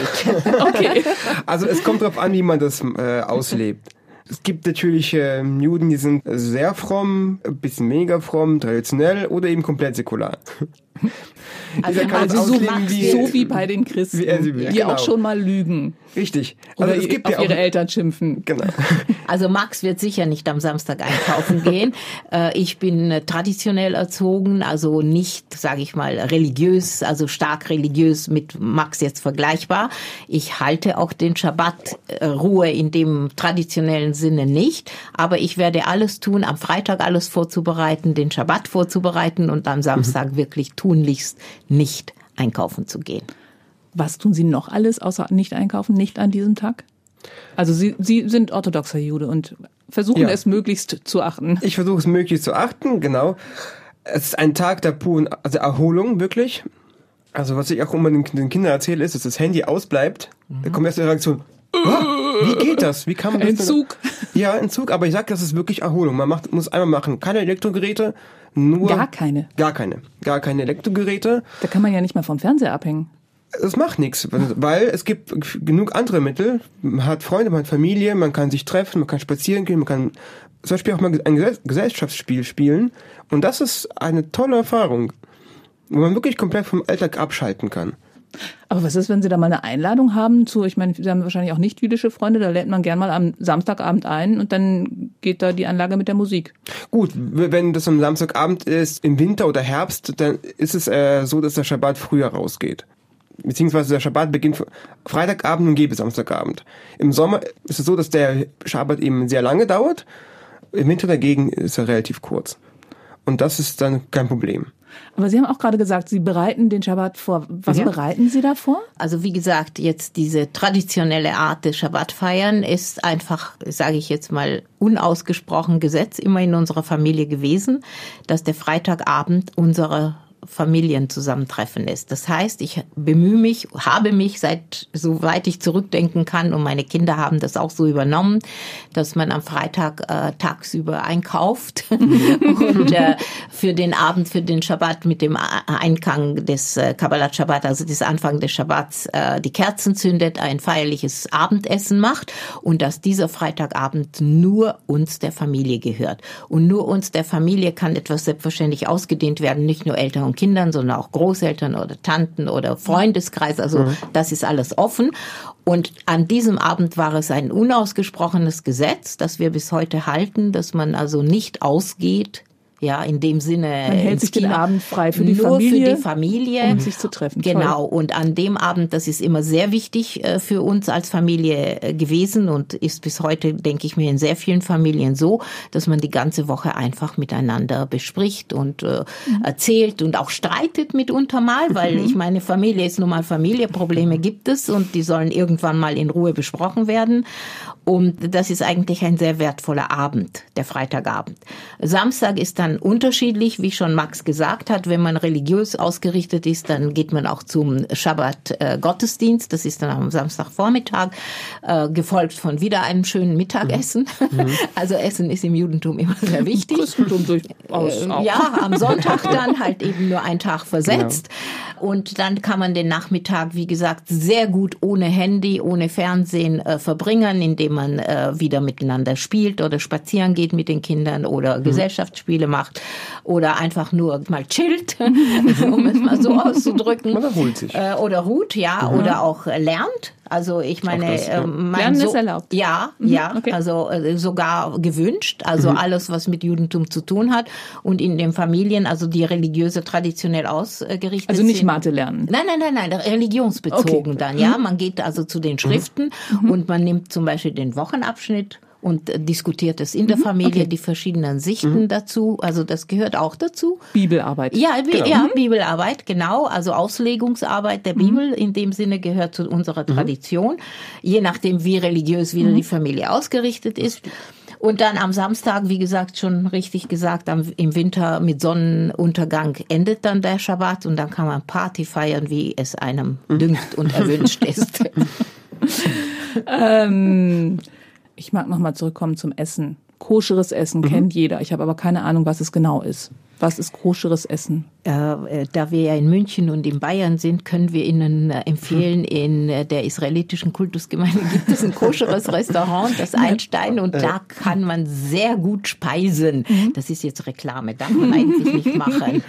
okay. Also es kommt darauf an, wie man das äh, auslebt. Es gibt natürlich äh, Juden, die sind sehr fromm, ein bisschen weniger fromm, traditionell oder eben komplett säkular. Also, also so, wie, so wie bei den Christen, wie will. die genau. auch schon mal lügen. Richtig. Also Oder es gibt auf ja ihre Eltern schimpfen. Genau. Also Max wird sicher nicht am Samstag einkaufen gehen. Äh, ich bin äh, traditionell erzogen, also nicht, sage ich mal, religiös, also stark religiös mit Max jetzt vergleichbar. Ich halte auch den Schabbat äh, Ruhe in dem traditionellen Sinne nicht, aber ich werde alles tun, am Freitag alles vorzubereiten, den Schabbat vorzubereiten und am Samstag mhm. wirklich tunlichst nicht einkaufen zu gehen. Was tun Sie noch alles außer nicht einkaufen, nicht an diesem Tag? Also Sie, Sie sind orthodoxer Jude und versuchen ja. es möglichst zu achten. Ich versuche es möglichst zu achten, genau. Es ist ein Tag der puren also Erholung, wirklich. Also was ich auch immer den, den Kindern erzähle, ist, dass das Handy ausbleibt. Mhm. Da kommt erst die Reaktion, oh, wie geht das? Wie kann man das? Entzug. Ja, Entzug, aber ich sag, das ist wirklich Erholung. Man macht, muss einmal machen, keine Elektrogeräte, nur. Gar keine. Gar keine. Gar keine Elektrogeräte. Da kann man ja nicht mal vom Fernseher abhängen. Es macht nichts, weil es gibt genug andere Mittel. Man hat Freunde, man hat Familie, man kann sich treffen, man kann spazieren gehen, man kann zum Beispiel auch mal ein Gesellschaftsspiel spielen. Und das ist eine tolle Erfahrung, wo man wirklich komplett vom Alltag abschalten kann. Aber was ist, wenn Sie da mal eine Einladung haben zu, ich meine, Sie haben wahrscheinlich auch nicht jüdische Freunde, da lädt man gern mal am Samstagabend ein und dann geht da die Anlage mit der Musik. Gut, wenn das am Samstagabend ist, im Winter oder Herbst, dann ist es äh, so, dass der Schabbat früher rausgeht. Beziehungsweise der Schabbat beginnt Freitagabend und geht bis Samstagabend. Im Sommer ist es so, dass der Schabbat eben sehr lange dauert. Im Winter dagegen ist er relativ kurz. Und das ist dann kein Problem. Aber Sie haben auch gerade gesagt, Sie bereiten den Schabbat vor. Was ja. bereiten Sie da vor? Also wie gesagt, jetzt diese traditionelle Art des Schabbatfeiern ist einfach, sage ich jetzt mal, unausgesprochen Gesetz immer in unserer Familie gewesen, dass der Freitagabend unsere Familienzusammentreffen ist. Das heißt, ich bemühe mich, habe mich seit soweit ich zurückdenken kann und meine Kinder haben das auch so übernommen, dass man am Freitag äh, tagsüber einkauft und äh, für den Abend, für den Schabbat mit dem Eingang des äh, Kabbalat Shabbat, also des Anfang des Shabbats, äh, die Kerzen zündet, ein feierliches Abendessen macht und dass dieser Freitagabend nur uns der Familie gehört. Und nur uns der Familie kann etwas selbstverständlich ausgedehnt werden, nicht nur Eltern und Kindern, sondern auch Großeltern oder Tanten oder Freundeskreis. Also mhm. das ist alles offen. Und an diesem Abend war es ein unausgesprochenes Gesetz, das wir bis heute halten, dass man also nicht ausgeht ja, in dem Sinne. Man hält sich den Abend frei für die nur Familie. für die Familie. Um sich zu treffen. Genau. Toll. Und an dem Abend, das ist immer sehr wichtig äh, für uns als Familie äh, gewesen und ist bis heute, denke ich mir, in sehr vielen Familien so, dass man die ganze Woche einfach miteinander bespricht und äh, mhm. erzählt und auch streitet mitunter mal, weil mhm. ich meine, Familie ist nun mal Familie, Probleme gibt es und die sollen irgendwann mal in Ruhe besprochen werden. Und das ist eigentlich ein sehr wertvoller Abend, der Freitagabend. Samstag ist dann unterschiedlich, wie schon Max gesagt hat. Wenn man religiös ausgerichtet ist, dann geht man auch zum Schabbat-Gottesdienst. das ist dann am Samstagvormittag, äh, gefolgt von wieder einem schönen Mittagessen. Mhm. Also Essen ist im Judentum immer sehr wichtig. Christentum durchaus äh, auch. Ja, am Sonntag dann halt eben nur ein Tag versetzt. Genau. Und dann kann man den Nachmittag, wie gesagt, sehr gut ohne Handy, ohne Fernsehen äh, verbringen, indem man äh, wieder miteinander spielt oder spazieren geht mit den Kindern oder mhm. Gesellschaftsspiele macht oder einfach nur mal chillt, um es mal so auszudrücken. Oder ruht sich. Äh, oder ruht, ja, mhm. oder auch lernt. Also ich meine, das, ja. äh, mein Lernen so ist erlaubt. Ja, mhm, ja, okay. also äh, sogar gewünscht. Also mhm. alles, was mit Judentum zu tun hat und in den Familien, also die religiöse traditionell ausgerichtet Also nicht Mathe lernen. Nein, nein, nein, nein, religionsbezogen okay. dann. Ja, mhm. man geht also zu den Schriften mhm. und man nimmt zum Beispiel den Wochenabschnitt und diskutiert es in der mhm, Familie, okay. die verschiedenen Sichten mhm. dazu. Also das gehört auch dazu. Bibelarbeit. Ja, genau. ja, mhm. Bibelarbeit, genau. Also Auslegungsarbeit der mhm. Bibel in dem Sinne gehört zu unserer mhm. Tradition. Je nachdem, wie religiös wieder die Familie ausgerichtet ist. Und dann am Samstag, wie gesagt, schon richtig gesagt, am, im Winter mit Sonnenuntergang endet dann der Schabbat und dann kann man Party feiern, wie es einem dünkt und erwünscht ist. ähm, ich mag nochmal zurückkommen zum Essen. Koscheres Essen mhm. kennt jeder. Ich habe aber keine Ahnung, was es genau ist. Was ist koscheres Essen? Äh, äh, da wir ja in München und in Bayern sind, können wir Ihnen äh, empfehlen, in äh, der israelitischen Kultusgemeinde gibt es ein koscheres Restaurant, das Einstein, und da kann man sehr gut speisen. Mhm. Das ist jetzt Reklame, darf man eigentlich nicht machen.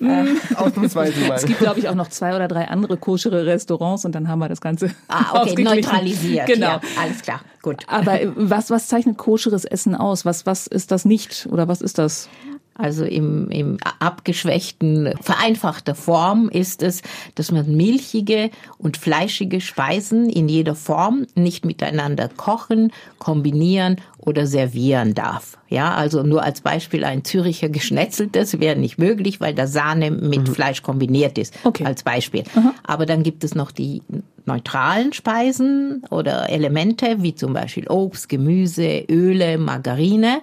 Ausnahmsweise mal. Es gibt, glaube ich, auch noch zwei oder drei andere koschere Restaurants und dann haben wir das Ganze ah, okay, neutralisiert. Genau. Ja, alles klar, gut. Aber was, was zeichnet koscheres Essen aus? Was, was ist das nicht oder was ist das? Also im, im abgeschwächten, vereinfachter Form ist es, dass man milchige und fleischige Speisen in jeder Form nicht miteinander kochen, kombinieren oder servieren darf. Ja, also nur als Beispiel ein Züricher Geschnetzeltes wäre nicht möglich, weil da Sahne mit mhm. Fleisch kombiniert ist. Okay. Als Beispiel. Mhm. Aber dann gibt es noch die neutralen Speisen oder Elemente, wie zum Beispiel Obst, Gemüse, Öle, Margarine.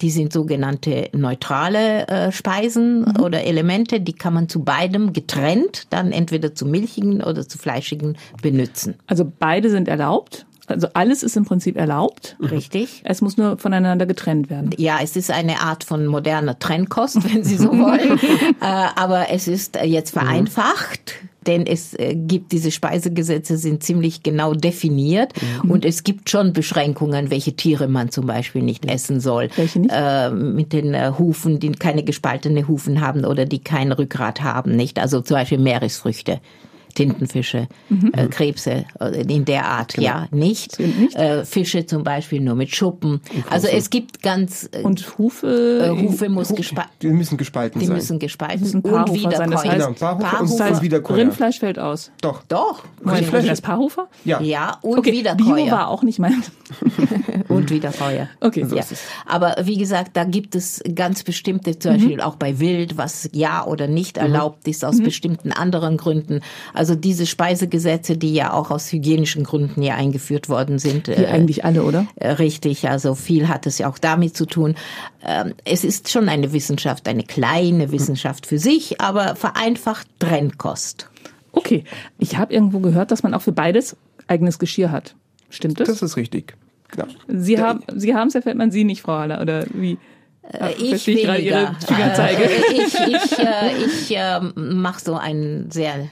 Die sind sogenannte neutrale äh, Speisen mhm. oder Elemente, die kann man zu beidem getrennt dann entweder zu milchigen oder zu fleischigen benutzen. Also beide sind erlaubt? Also alles ist im Prinzip erlaubt. Richtig. Es muss nur voneinander getrennt werden. Ja, es ist eine Art von moderner Trennkost, wenn Sie so wollen. äh, aber es ist jetzt vereinfacht denn es äh, gibt diese Speisegesetze sind ziemlich genau definiert mhm. und es gibt schon Beschränkungen, welche Tiere man zum Beispiel nicht essen soll. Welche nicht? Äh, mit den äh, Hufen, die keine gespaltene Hufen haben oder die kein Rückgrat haben, nicht? Also zum Beispiel Meeresfrüchte. Tintenfische, mhm. äh, Krebse äh, in der Art, genau. ja, nicht. nicht? Äh, Fische zum Beispiel nur mit Schuppen. Also es gibt ganz äh, und Hufe. Äh, Hufe muss gespalten. Die müssen gespalten die sein. Die müssen gespalten müssen und wieder sein. Das heißt, genau, Paarhufer, Paarhufer und das heißt, Wiederkäuer. Rindfleisch fällt aus. Doch. Doch. Rindfleisch das Paarhufer? Ja. Ja und okay. Wiederkäuer. Bio war auch nicht mein. und Wiederkäuer. Okay. So ja. Aber wie gesagt, da gibt es ganz bestimmte, zum Beispiel mhm. auch bei Wild, was ja oder nicht mhm. erlaubt ist aus mhm. bestimmten anderen Gründen. Also diese Speise Reisegesetze, die ja auch aus hygienischen Gründen ja eingeführt worden sind. Die äh, eigentlich alle, oder? Äh, richtig, also viel hat es ja auch damit zu tun. Ähm, es ist schon eine Wissenschaft, eine kleine Wissenschaft für sich, aber vereinfacht Trennkost. Okay, ich habe irgendwo gehört, dass man auch für beides eigenes Geschirr hat. Stimmt das? Das ist richtig. Genau. Sie haben Sie haben es, Herr Feldmann, Sie nicht, Frau Haller, oder wie? Ach, ich weniger. Ihre Fingerzeige. Äh, ich ich, äh, ich äh, mache so einen sehr äh,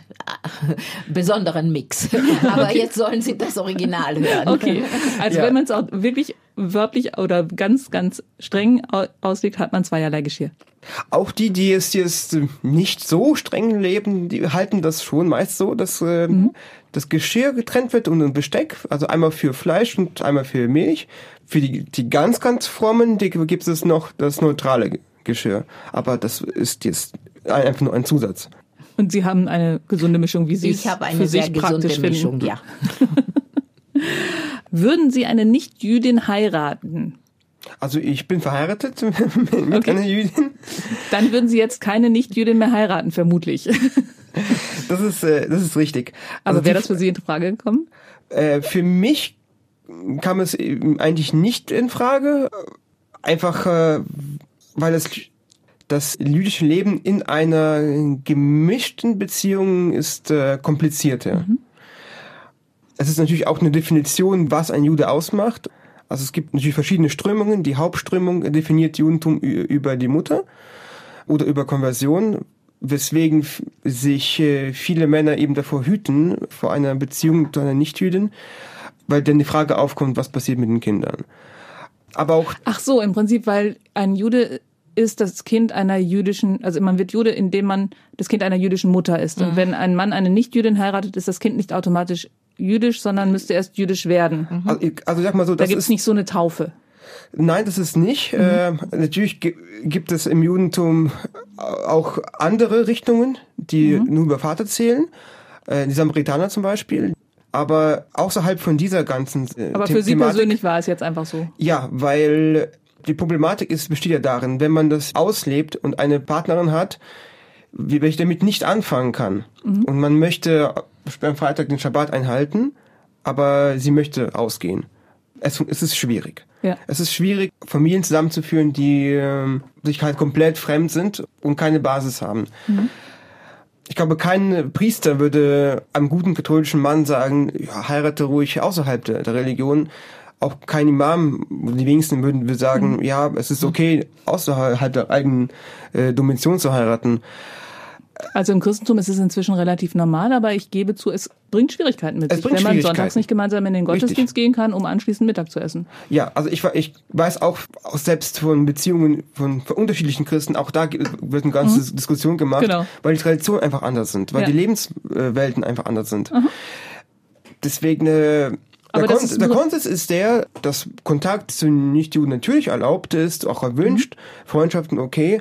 besonderen Mix. Aber okay. jetzt sollen Sie das Original hören. Okay, also ja. wenn man es auch wirklich wörtlich oder ganz, ganz streng auslegt, hat man zweierlei Geschirr. Auch die, die es jetzt nicht so streng leben, die halten das schon meist so, dass äh, mhm. das Geschirr getrennt wird und ein Besteck, also einmal für Fleisch und einmal für Milch. Für die, die ganz, ganz frommen, die gibt es noch das neutrale Geschirr. Aber das ist jetzt einfach nur ein Zusatz. Und Sie haben eine gesunde Mischung, wie Sie ich es habe eine für sehr sich gesunde praktisch Mischung, finden. ja. Würden Sie eine Nicht-Jüdin heiraten? Also ich bin verheiratet mit okay. einer Jüdin. Dann würden Sie jetzt keine Nicht-Jüdin mehr heiraten, vermutlich. Das ist, äh, das ist richtig. Aber also wäre das für Sie in Frage gekommen? Äh, für mich kam es eigentlich nicht in Frage. Einfach, äh, weil das, das jüdische Leben in einer gemischten Beziehung ist äh, komplizierter. Mhm. Es ist natürlich auch eine Definition, was ein Jude ausmacht. Also es gibt natürlich verschiedene Strömungen. Die Hauptströmung definiert Judentum über die Mutter oder über Konversion, weswegen sich äh, viele Männer eben davor hüten, vor einer Beziehung zu einer Nichtjüdin, weil dann die Frage aufkommt, was passiert mit den Kindern. Aber auch. Ach so, im Prinzip, weil ein Jude ist das Kind einer jüdischen, also man wird Jude, indem man das Kind einer jüdischen Mutter ist. Und mhm. wenn ein Mann eine Nicht-Jüdin heiratet, ist das Kind nicht automatisch jüdisch, sondern müsste erst jüdisch werden. Mhm. Also, also sag mal so, da gibt es nicht so eine Taufe. Nein, das ist nicht. Mhm. Äh, natürlich gibt es im Judentum auch andere Richtungen, die mhm. nur über Vater zählen. Äh, die Samaritaner zum Beispiel, aber außerhalb von dieser ganzen äh, Aber für Sie Thematik, persönlich war es jetzt einfach so. Ja, weil die Problematik ist, besteht ja darin, wenn man das auslebt und eine Partnerin hat, welche damit nicht anfangen kann. Mhm. Und man möchte beim Freitag den Schabbat einhalten, aber sie möchte ausgehen. Es, es ist schwierig. Ja. Es ist schwierig, Familien zusammenzuführen, die äh, sich halt komplett fremd sind und keine Basis haben. Mhm. Ich glaube, kein Priester würde einem guten katholischen Mann sagen, ja, heirate ruhig außerhalb der, der Religion. Auch kein Imam, die wenigsten würden wir sagen, mhm. ja, es ist okay, außerhalb der eigenen äh, Dimension zu heiraten. Also im Christentum ist es inzwischen relativ normal, aber ich gebe zu, es bringt Schwierigkeiten mit es sich, wenn man sonntags nicht gemeinsam in den Gottesdienst Richtig. gehen kann, um anschließend Mittag zu essen. Ja, also ich, ich weiß auch, auch selbst von Beziehungen von, von unterschiedlichen Christen, auch da wird eine ganze mhm. Diskussion gemacht, genau. weil die Traditionen einfach anders sind, weil ja. die Lebenswelten einfach anders sind. Mhm. Deswegen äh, der, Kon der Konsens ist der, dass Kontakt zu Nichtjuden natürlich erlaubt ist, auch erwünscht, mhm. Freundschaften okay,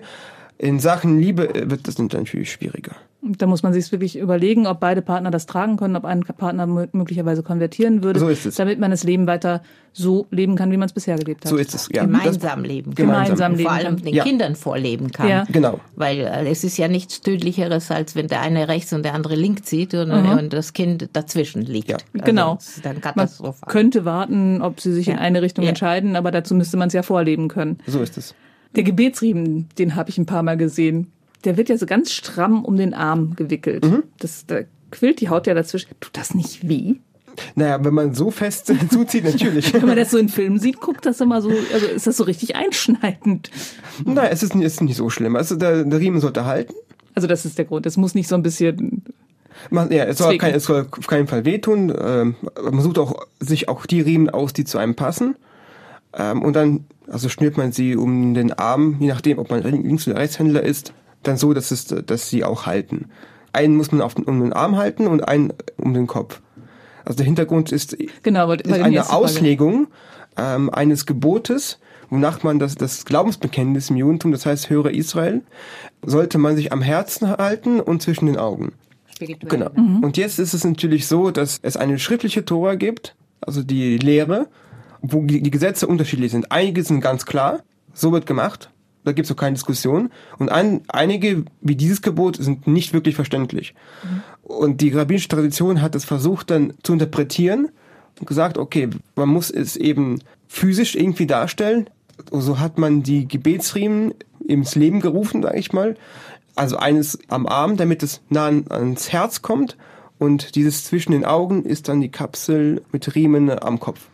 in Sachen Liebe wird das natürlich schwieriger. Da muss man sich wirklich überlegen, ob beide Partner das tragen können, ob ein Partner möglicherweise konvertieren würde, so ist es. damit man das Leben weiter so leben kann, wie man es bisher gelebt hat. So ist es, ja. Gemeinsam leben kann. Gemeinsam leben Vor allem den ja. Kindern vorleben kann. Ja. Genau. Weil äh, es ist ja nichts Tödlicheres, als wenn der eine rechts und der andere links zieht und, mhm. und das Kind dazwischen liegt. Ja. Also genau. dann katastrophal. Man könnte warten, ob sie sich ja. in eine Richtung entscheiden, aber dazu müsste man es ja vorleben können. So ist es. Der Gebetsriemen, den habe ich ein paar Mal gesehen. Der wird ja so ganz stramm um den Arm gewickelt. Mhm. Das, da quillt die Haut ja dazwischen. Tut das nicht weh? Naja, wenn man so fest zuzieht, natürlich. wenn man das so in Filmen sieht, guckt das immer so, also ist das so richtig einschneidend. Nein, es ist, ist nicht so schlimm. Also der, der Riemen sollte halten. Also das ist der Grund. Es muss nicht so ein bisschen Man, ja, es soll, kein, es soll auf keinen Fall wehtun. Ähm, man sucht auch, sich auch die Riemen aus, die zu einem passen. Ähm, und dann, also schnürt man sie um den Arm, je nachdem, ob man Links- oder Rechtshändler ist, dann so, dass es, dass sie auch halten. Einen muss man auf den, um den Arm halten und einen um den Kopf. Also der Hintergrund ist, genau, ist eine Auslegung ähm, eines Gebotes, wonach man das, das Glaubensbekenntnis im Judentum, das heißt höre Israel, sollte man sich am Herzen halten und zwischen den Augen. Genau. Mhm. Und jetzt ist es natürlich so, dass es eine schriftliche Tora gibt, also die Lehre, wo die Gesetze unterschiedlich sind. Einige sind ganz klar, so wird gemacht, da gibt es auch keine Diskussion. Und ein, einige, wie dieses Gebot, sind nicht wirklich verständlich. Mhm. Und die rabbinische Tradition hat es versucht dann zu interpretieren und gesagt, okay, man muss es eben physisch irgendwie darstellen. So hat man die Gebetsriemen ins Leben gerufen, sage ich mal. Also eines am Arm, damit es nah ans Herz kommt. Und dieses zwischen den Augen ist dann die Kapsel mit Riemen am Kopf.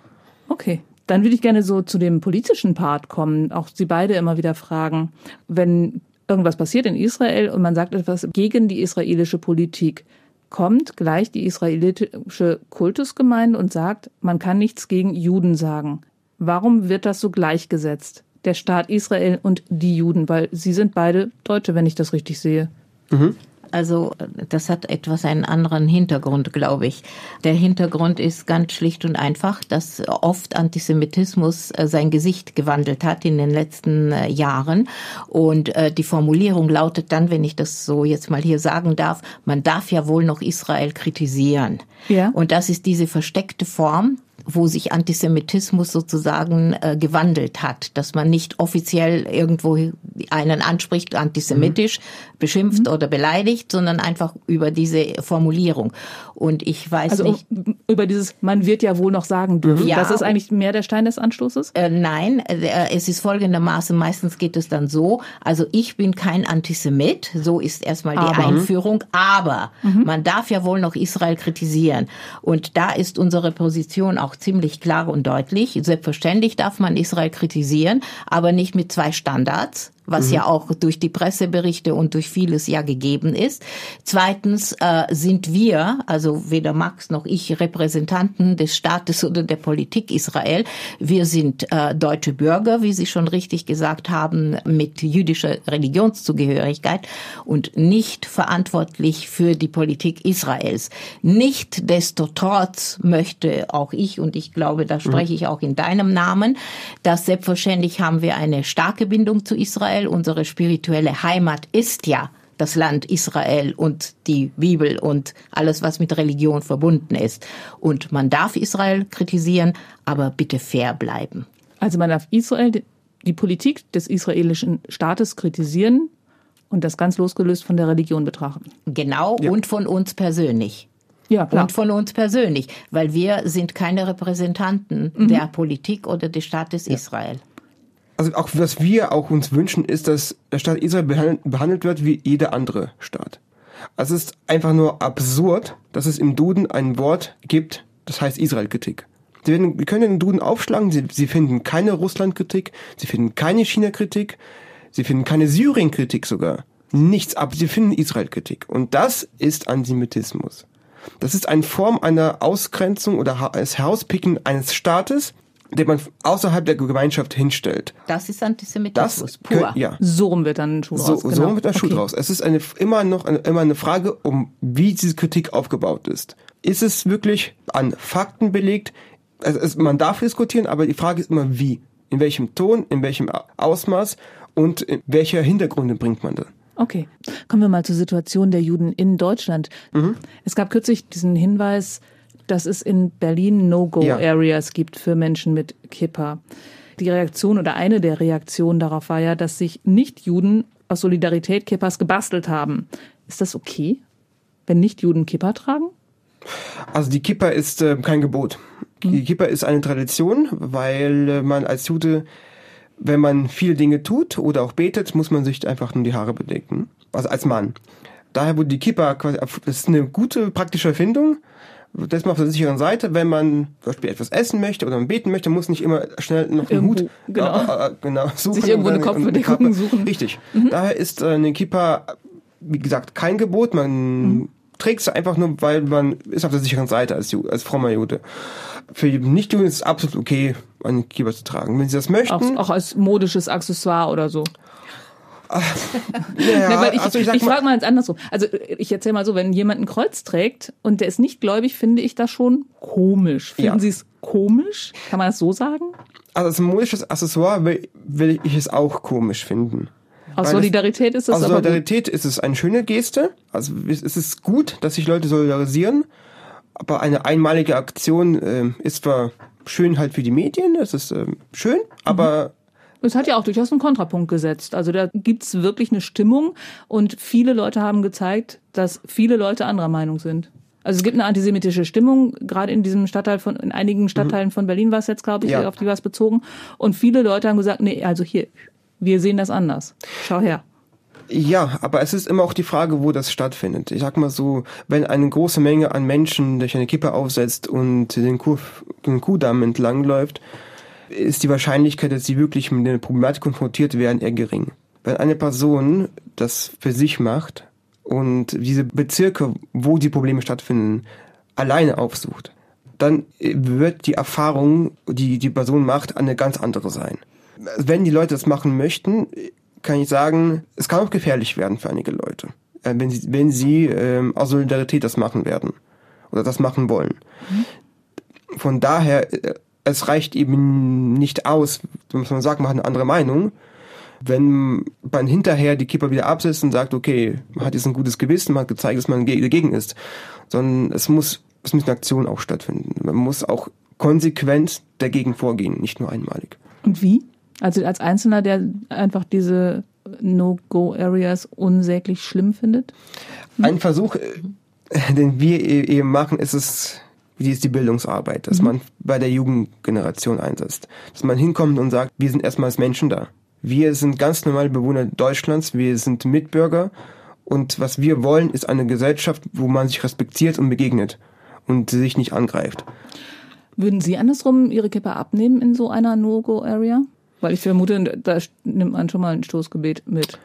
Okay. Dann würde ich gerne so zu dem politischen Part kommen. Auch Sie beide immer wieder fragen, wenn irgendwas passiert in Israel und man sagt etwas gegen die israelische Politik, kommt gleich die israelitische Kultusgemeinde und sagt, man kann nichts gegen Juden sagen. Warum wird das so gleichgesetzt? Der Staat Israel und die Juden, weil sie sind beide Deutsche, wenn ich das richtig sehe. Mhm. Also das hat etwas einen anderen Hintergrund, glaube ich. Der Hintergrund ist ganz schlicht und einfach, dass oft Antisemitismus äh, sein Gesicht gewandelt hat in den letzten äh, Jahren. Und äh, die Formulierung lautet dann, wenn ich das so jetzt mal hier sagen darf, man darf ja wohl noch Israel kritisieren. Ja. Und das ist diese versteckte Form, wo sich Antisemitismus sozusagen äh, gewandelt hat, dass man nicht offiziell irgendwo einen anspricht, antisemitisch, mhm. beschimpft mhm. oder beleidigt, sondern einfach über diese Formulierung. Und ich weiß also nicht. Über dieses, man wird ja wohl noch sagen dürfen. Ja, das ist eigentlich mehr der Stein des Anstoßes? Äh, nein, äh, es ist folgendermaßen, meistens geht es dann so, also ich bin kein Antisemit, so ist erstmal die aber. Einführung, aber mhm. man darf ja wohl noch Israel kritisieren. Und da ist unsere Position auch ziemlich klar und deutlich. Selbstverständlich darf man Israel kritisieren, aber nicht mit zwei Standards was mhm. ja auch durch die Presseberichte und durch vieles ja gegeben ist. Zweitens äh, sind wir, also weder Max noch ich, Repräsentanten des Staates oder der Politik Israel. Wir sind äh, deutsche Bürger, wie Sie schon richtig gesagt haben, mit jüdischer Religionszugehörigkeit und nicht verantwortlich für die Politik Israels. Nichtsdestotrotz möchte auch ich, und ich glaube, da spreche ich auch in deinem Namen, dass selbstverständlich haben wir eine starke Bindung zu Israel Israel, unsere spirituelle Heimat ist ja das Land Israel und die Bibel und alles, was mit Religion verbunden ist. Und man darf Israel kritisieren, aber bitte fair bleiben. Also man darf Israel, die Politik des israelischen Staates kritisieren und das ganz losgelöst von der Religion betrachten. Genau, ja. und von uns persönlich. Ja, klar. Und von uns persönlich, weil wir sind keine Repräsentanten mhm. der Politik oder des Staates ja. Israel also auch was wir auch uns wünschen, ist, dass der Staat Israel behandelt wird wie jeder andere Staat. Also es ist einfach nur absurd, dass es im Duden ein Wort gibt, das heißt Israel-Kritik. Sie, werden, können den Duden aufschlagen, sie, sie finden keine Russland-Kritik, sie finden keine China-Kritik, sie finden keine Syrien-Kritik sogar. Nichts, aber sie finden Israel-Kritik. Und das ist Antisemitismus. Das ist eine Form einer Ausgrenzung oder eines Herauspicken eines Staates, den man außerhalb der Gemeinschaft hinstellt. Das ist Antisemitismus das pur. ja. So rum wird dann ein Schuh so, raus. Genau. So rum wird der Schuh okay. raus. Es ist eine, immer noch eine, immer eine Frage, um wie diese Kritik aufgebaut ist. Ist es wirklich an Fakten belegt? Also es, man darf diskutieren, aber die Frage ist immer wie. In welchem Ton, in welchem Ausmaß und in welcher Hintergründe bringt man das? Okay, kommen wir mal zur Situation der Juden in Deutschland. Mhm. Es gab kürzlich diesen Hinweis, dass es in Berlin No-Go-Areas ja. gibt für Menschen mit Kippa. Die Reaktion oder eine der Reaktionen darauf war ja, dass sich Nicht-Juden aus Solidarität Kippas gebastelt haben. Ist das okay, wenn Nicht-Juden Kippa tragen? Also die Kippa ist äh, kein Gebot. Die hm. Kippa ist eine Tradition, weil äh, man als Jude, wenn man viele Dinge tut oder auch betet, muss man sich einfach nur die Haare bedecken. Also als Mann. Daher wurde die Kippa quasi, das ist eine gute praktische Erfindung das mal auf der sicheren Seite, wenn man zum Beispiel etwas essen möchte oder man beten möchte, muss nicht immer schnell noch einen Hut genau. Äh, äh, genau, suchen. Sich irgendwo eine Kopfbedeckung suchen. Richtig. Mhm. Daher ist äh, eine Kippa, wie gesagt, kein Gebot. Man mhm. trägt es einfach nur, weil man ist auf der sicheren Seite als, als frommer Jude. Für die Nicht-Juden ist es absolut okay, einen Kippa zu tragen. Wenn sie das möchten, Auch, auch als modisches Accessoire oder so. Ja, weil ich, also ich ich, frage mal jetzt andersrum. Also ich erzähle mal so, wenn jemand ein Kreuz trägt und der ist nicht gläubig, finde ich das schon komisch. Finden Ja. Sie es komisch? Kann man das so sagen? also als modisches Accessoire will, will ich es auch komisch finden. Aus Solidarität ist das Aus. Solidarität ist es eine schöne Geste. Also es es ist gut, dass sich Leute solidarisieren. Aber eine einmalige Aktion ähm, ist zwar schön halt für die Medien, es ist ähm, schön, aber Es hat ja auch durchaus einen Kontrapunkt gesetzt. Also da gibt's wirklich eine Stimmung und viele Leute haben gezeigt, dass viele Leute anderer Meinung sind. Also es gibt eine antisemitische Stimmung, gerade in diesem Stadtteil von, in einigen Stadtteilen von Berlin war es jetzt, glaube ich, Ja. auf die war es bezogen. Und viele Leute haben gesagt, nee, also hier, wir sehen das anders. Schau her. Ja, aber es ist immer auch die Frage, wo das stattfindet. Ich sag mal so, wenn eine große Menge an Menschen durch eine Kippe aufsetzt und den, Kuh, den Kuhdamm entlang läuft, ist die Wahrscheinlichkeit, dass sie wirklich mit der Problematik konfrontiert werden, eher gering. Wenn eine Person das für sich macht und diese Bezirke, wo die Probleme stattfinden, alleine aufsucht, dann wird die Erfahrung, die die Person macht, eine ganz andere sein. Wenn die Leute das machen möchten, kann ich sagen, es kann auch gefährlich werden für einige Leute, äh, wenn sie, wenn sie ähm, aus Solidarität das machen werden oder das machen wollen. Von daher, äh, es reicht eben nicht aus, muss man sagt, man hat eine andere Meinung. Wenn man hinterher die Kipper wieder absetzt und sagt, okay, man hat jetzt ein gutes Gewissen, man hat gezeigt, dass man ge- dagegen ist, sondern es muss, es müssen Aktionen auch stattfinden. Man muss auch konsequent dagegen vorgehen, nicht nur einmalig. Und wie? Also als Einzelner, der einfach diese No-Go-Areas unsäglich schlimm findet? Ein Versuch, äh, den wir eben machen, ist es, wie ist die Bildungsarbeit, dass man bei der Jugendgeneration einsetzt. Dass man hinkommt und sagt, wir sind erstmal als Menschen da. Wir sind ganz normale Bewohner Deutschlands, wir sind Mitbürger und was wir wollen, ist eine Gesellschaft, wo man sich respektiert und begegnet und sich nicht angreift. Würden Sie andersrum Ihre Kippa abnehmen in so einer No-Go-Area? Weil ich vermute, da nimmt man schon mal ein Stoßgebet mit.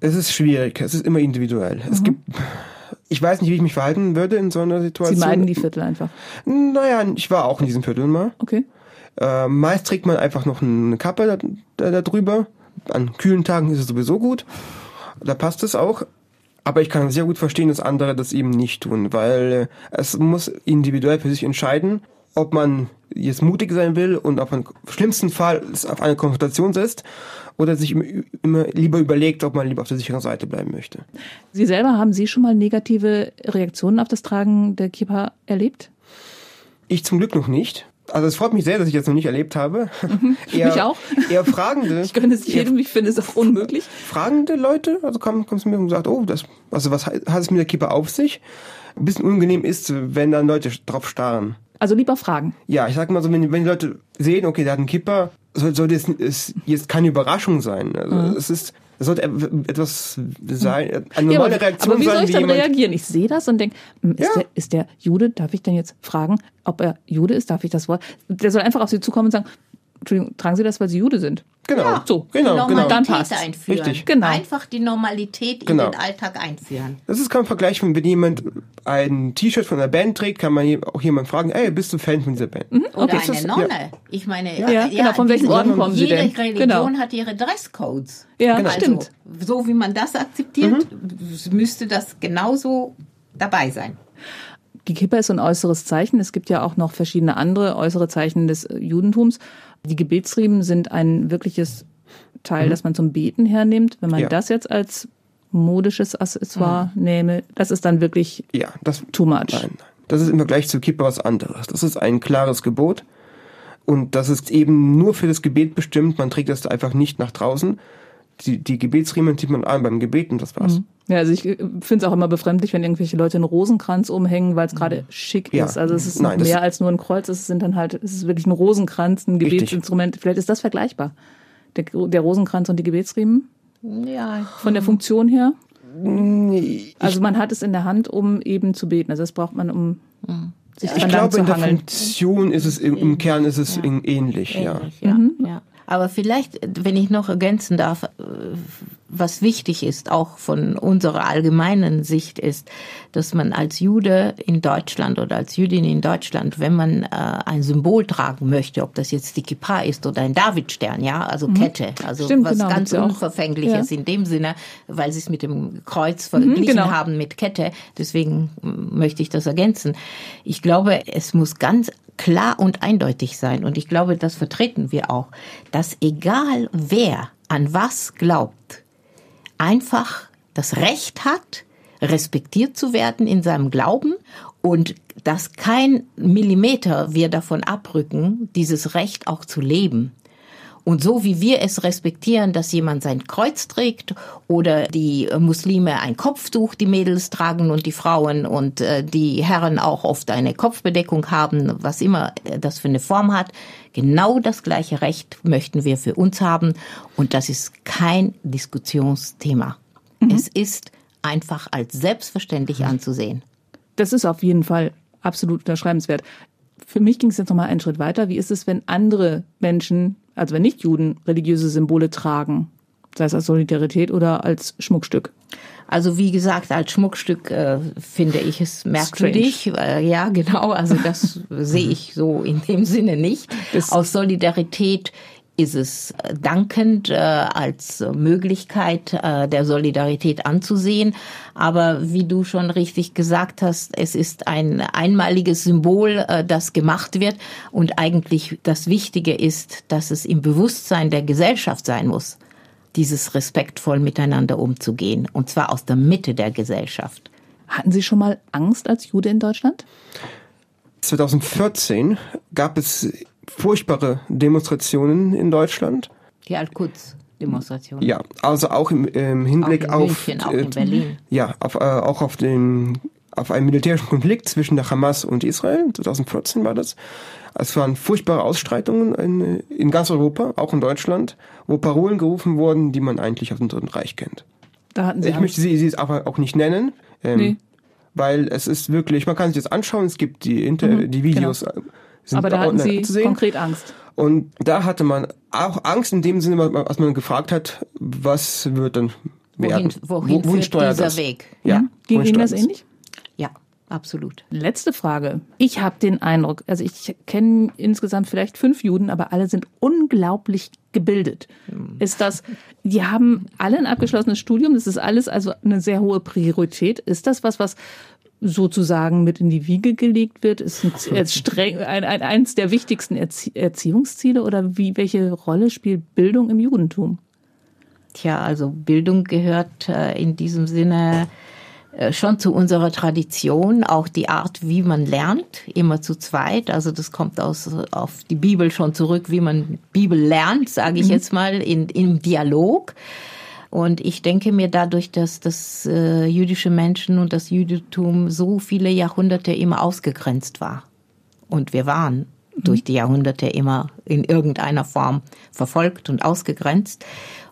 Es ist schwierig, es ist immer individuell. Es gibt, ich weiß nicht, wie ich mich verhalten würde in so einer Sie Situation. meiden die Viertel einfach. Naja, ich war auch in diesem Viertel mal. Okay. Äh, meist trägt man einfach noch eine Kappe da, da, da drüber. An kühlen Tagen ist es sowieso gut. Da passt es auch. Aber ich kann sehr gut verstehen, dass andere das eben nicht tun, weil es muss individuell für sich entscheiden, ob man jetzt mutig sein will und auf einen schlimmsten Fall auf eine Konfrontation setzt oder sich immer, lieber überlegt, ob man lieber auf der sicheren Seite bleiben möchte. Sie selber, haben Sie schon mal negative Reaktionen auf das Tragen der Kippa erlebt? Ich zum Glück noch nicht. Also es freut mich sehr, dass ich das noch nicht erlebt habe. Mich auch. Eher fragende. Ich gönne es jedem, ich finde es auch unmöglich. fragende Leute, also kommen, kommen zu mir und sagt, oh, das, also was hat es mit der Kippe auf sich? Ein bisschen unangenehm ist, wenn dann Leute drauf starren. Also lieber fragen. Ja, ich sag mal so, wenn, wenn die Leute sehen, okay, der hat einen Kipper, soll, sollte es ist jetzt keine Überraschung sein. Also es ist, es sollte etwas sein, eine Mhm. Ja, normale aber, Reaktion aber wie soll ich dann reagieren? Ich sehe das und denke, ist, Ja. der, ist der Jude? Darf ich denn jetzt fragen, ob er Jude ist? Darf ich das Wort? Der soll einfach auf Sie zukommen und sagen, Entschuldigung, tragen Sie das, weil Sie Jude sind? Genau, So, Die genau, genau. Normalität Dann passt. einführen. Richtig. Genau. Einfach die Normalität Genau. in den Alltag einführen. Das ist kein Vergleich, wenn jemand ein T-Shirt von einer Band trägt, kann man auch jemand fragen, ey, bist du Fan von dieser Band? Oder Okay. eine Das ist- Nonne. ja. Ich meine, Ja, genau. Von welchen Orden kommen Sie jede denn? Religion Genau. hat ihre Dresscodes. Ja, also, stimmt. So wie man das akzeptiert, Mhm. müsste das genauso dabei sein. Die Kippa ist so ein äußeres Zeichen. Es gibt ja auch noch verschiedene andere äußere Zeichen des äh, Judentums. Die Gebetsriemen sind ein wirkliches Teil, das man zum Beten hernimmt. Wenn man Mhm. Ja. das jetzt als modisches Accessoire nähme, das ist dann wirklich Ja, das too much. Nein, nein. Das ist im Vergleich zu Kippa was anderes. Das ist ein klares Gebot. Und das ist eben nur für das Gebet bestimmt. Man trägt das einfach nicht nach draußen. Die, die Gebetsriemen zieht man an beim Gebet und das war's. Ja, also ich finde es auch immer befremdlich, wenn irgendwelche Leute einen Rosenkranz umhängen, weil es gerade schick Ja. ist. Also es ist Nein, mehr als nur ein Kreuz. Es sind dann halt, es ist wirklich ein Rosenkranz, ein Richtig. Gebetsinstrument. Vielleicht ist das vergleichbar. Der, der Rosenkranz und die Gebetsriemen Ja, von der Funktion her. Also man hat es in der Hand, um eben zu beten. Also das braucht man, um sich Ich dran lang glaube, in zu der hangeln. Funktion ist es, im, im Kern ist es in- ähnlich, ja. ähnlich, ja. ja. Aber vielleicht, wenn ich noch ergänzen darf, äh, was wichtig ist, auch von unserer allgemeinen Sicht ist, dass man als Jude in Deutschland oder als Jüdin in Deutschland, wenn man äh, ein Symbol tragen möchte, ob das jetzt die Kippa ist oder ein Davidstern, ja, also mhm. Kette, also Stimmt, was genau, ganz Unverfängliches ja. in dem Sinne, weil sie es mit dem Kreuz mhm, verglichen mhm, genau. haben mit Kette. Deswegen möchte ich das ergänzen. Ich glaube, es muss ganz klar und eindeutig sein. Und ich glaube, das vertreten wir auch, dass egal wer an was glaubt, einfach das Recht hat, respektiert zu werden in seinem Glauben und dass kein Millimeter wir davon abrücken, dieses Recht auch zu leben. Und so wie wir es respektieren, dass jemand sein Kreuz trägt oder die Muslime ein Kopftuch, die Mädels tragen und die Frauen und äh, die Herren auch oft eine Kopfbedeckung haben, was immer das für eine Form hat, genau das gleiche Recht möchten wir für uns haben. Und das ist kein Diskussionsthema. Mhm. Es ist einfach als selbstverständlich mhm. anzusehen. Das ist auf jeden Fall absolut unterschreibenswert. Für mich ging es jetzt noch mal einen Schritt weiter. Wie ist es, wenn andere Menschen also wenn nicht Juden religiöse Symbole tragen, sei es als Solidarität oder als Schmuckstück. Also wie gesagt, als Schmuckstück äh, finde ich es merkwürdig. Äh, ja, genau. Also das sehe ich so in dem Sinne nicht. Das Aus Solidarität ist es dankend äh, als Möglichkeit äh, der Solidarität anzusehen. Aber wie du schon richtig gesagt hast, es ist ein einmaliges Symbol, äh, das gemacht wird. Und eigentlich das Wichtige ist, dass es im Bewusstsein der Gesellschaft sein muss, dieses respektvoll miteinander umzugehen. Und zwar aus der Mitte der Gesellschaft. Hatten Sie schon mal Angst als Jude in Deutschland? 2014 gab es furchtbare Demonstrationen in Deutschland. Die Al-Quds. Demonstrationen. Ja, also auch im, im Hinblick auch in München, auf auch in Berlin. Ja, auf, äh, auch auf den auf einen militärischen Konflikt zwischen der Hamas und Israel. 2014 war das. Es waren furchtbare Ausstreitungen in, in ganz Europa, auch in Deutschland, wo Parolen gerufen wurden, die man eigentlich aus dem Dritten Reich kennt. Da hatten Sie ich möchte sie, sie es aber auch nicht nennen. Ähm, nee. Weil es ist wirklich, man kann sich das anschauen, es gibt die, Inter, mhm, die Videos. Genau sind Aber da hatten Sie konkret Angst. Und da hatte man auch Angst in dem Sinne, als man gefragt hat, was wird dann werden? Wohin, wohin, wohin steuert dieser das? Weg? Ja. Mhm. Ging Ihnen das ähnlich? Absolut. Letzte Frage. Ich habe den Eindruck, also ich kenne insgesamt vielleicht fünf Juden, aber alle sind unglaublich gebildet. Hm. Ist das, die haben alle ein abgeschlossenes Studium, das ist alles also eine sehr hohe Priorität. Ist das was, was sozusagen mit in die Wiege gelegt wird? Ist ein, streng, ein, ein, eins der wichtigsten Erzie Erziehungsziele oder wie, welche Rolle spielt Bildung im Judentum? Tja, also Bildung gehört äh, in diesem Sinne äh, schon zu unserer Tradition, auch die Art, wie man lernt, immer zu zweit. Also das kommt aus auf die Bibel schon zurück, wie man Bibel lernt, sage ich mhm. jetzt mal, in, im Dialog. Und ich denke mir dadurch, dass das äh, jüdische Menschen und das Judentum so viele Jahrhunderte immer ausgegrenzt war. Und wir waren mhm. durch die Jahrhunderte immer in irgendeiner Form verfolgt und ausgegrenzt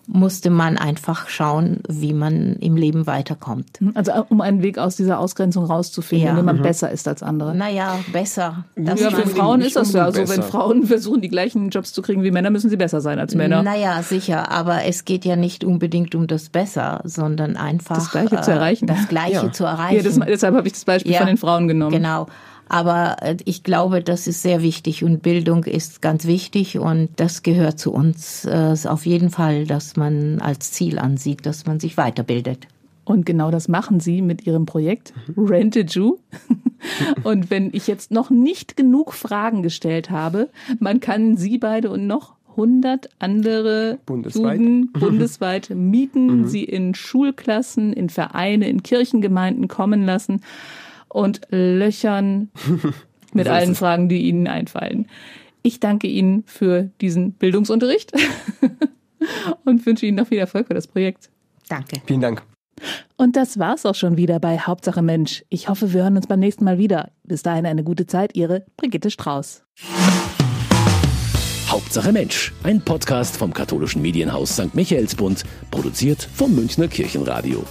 musste man einfach schauen, wie man im Leben weiterkommt. Also um einen Weg aus dieser Ausgrenzung rauszufinden, ja. indem man mhm. besser ist als andere. Naja, besser. Das ja, für Frauen ist das ja so. Wenn Frauen versuchen, die gleichen Jobs zu kriegen wie Männer, müssen sie besser sein als Männer. Naja, sicher. Aber es geht ja nicht unbedingt um das Besser, sondern einfach das Gleiche äh, zu erreichen. Das Gleiche ja. zu erreichen. Ja, das, deshalb habe ich das Beispiel von den Frauen genommen. Genau. Aber äh, ich glaube, das ist sehr wichtig und Bildung ist ganz wichtig und das gehört zu uns äh, auf jeden Fall, dass man als Ziel ansieht, dass man sich weiterbildet. Und genau das machen Sie mit Ihrem Projekt Rent a Jew. Und wenn ich jetzt noch nicht genug Fragen gestellt habe, man kann Sie beide und noch 100 andere bundesweit, Juden bundesweit mieten, mhm. sie in Schulklassen, in Vereine, in Kirchengemeinden kommen lassen und löchern mit allen Fragen, die Ihnen einfallen. Ich danke Ihnen für diesen Bildungsunterricht und wünsche Ihnen noch viel Erfolg für das Projekt. Danke. Vielen Dank. Und das war's auch schon wieder bei Hauptsache Mensch. Ich hoffe, wir hören uns beim nächsten Mal wieder. Bis dahin eine gute Zeit, Ihre Brigitte Strauß. Hauptsache Mensch, ein Podcast vom katholischen Medienhaus St. Michaelsbund, produziert vom Münchner Kirchenradio.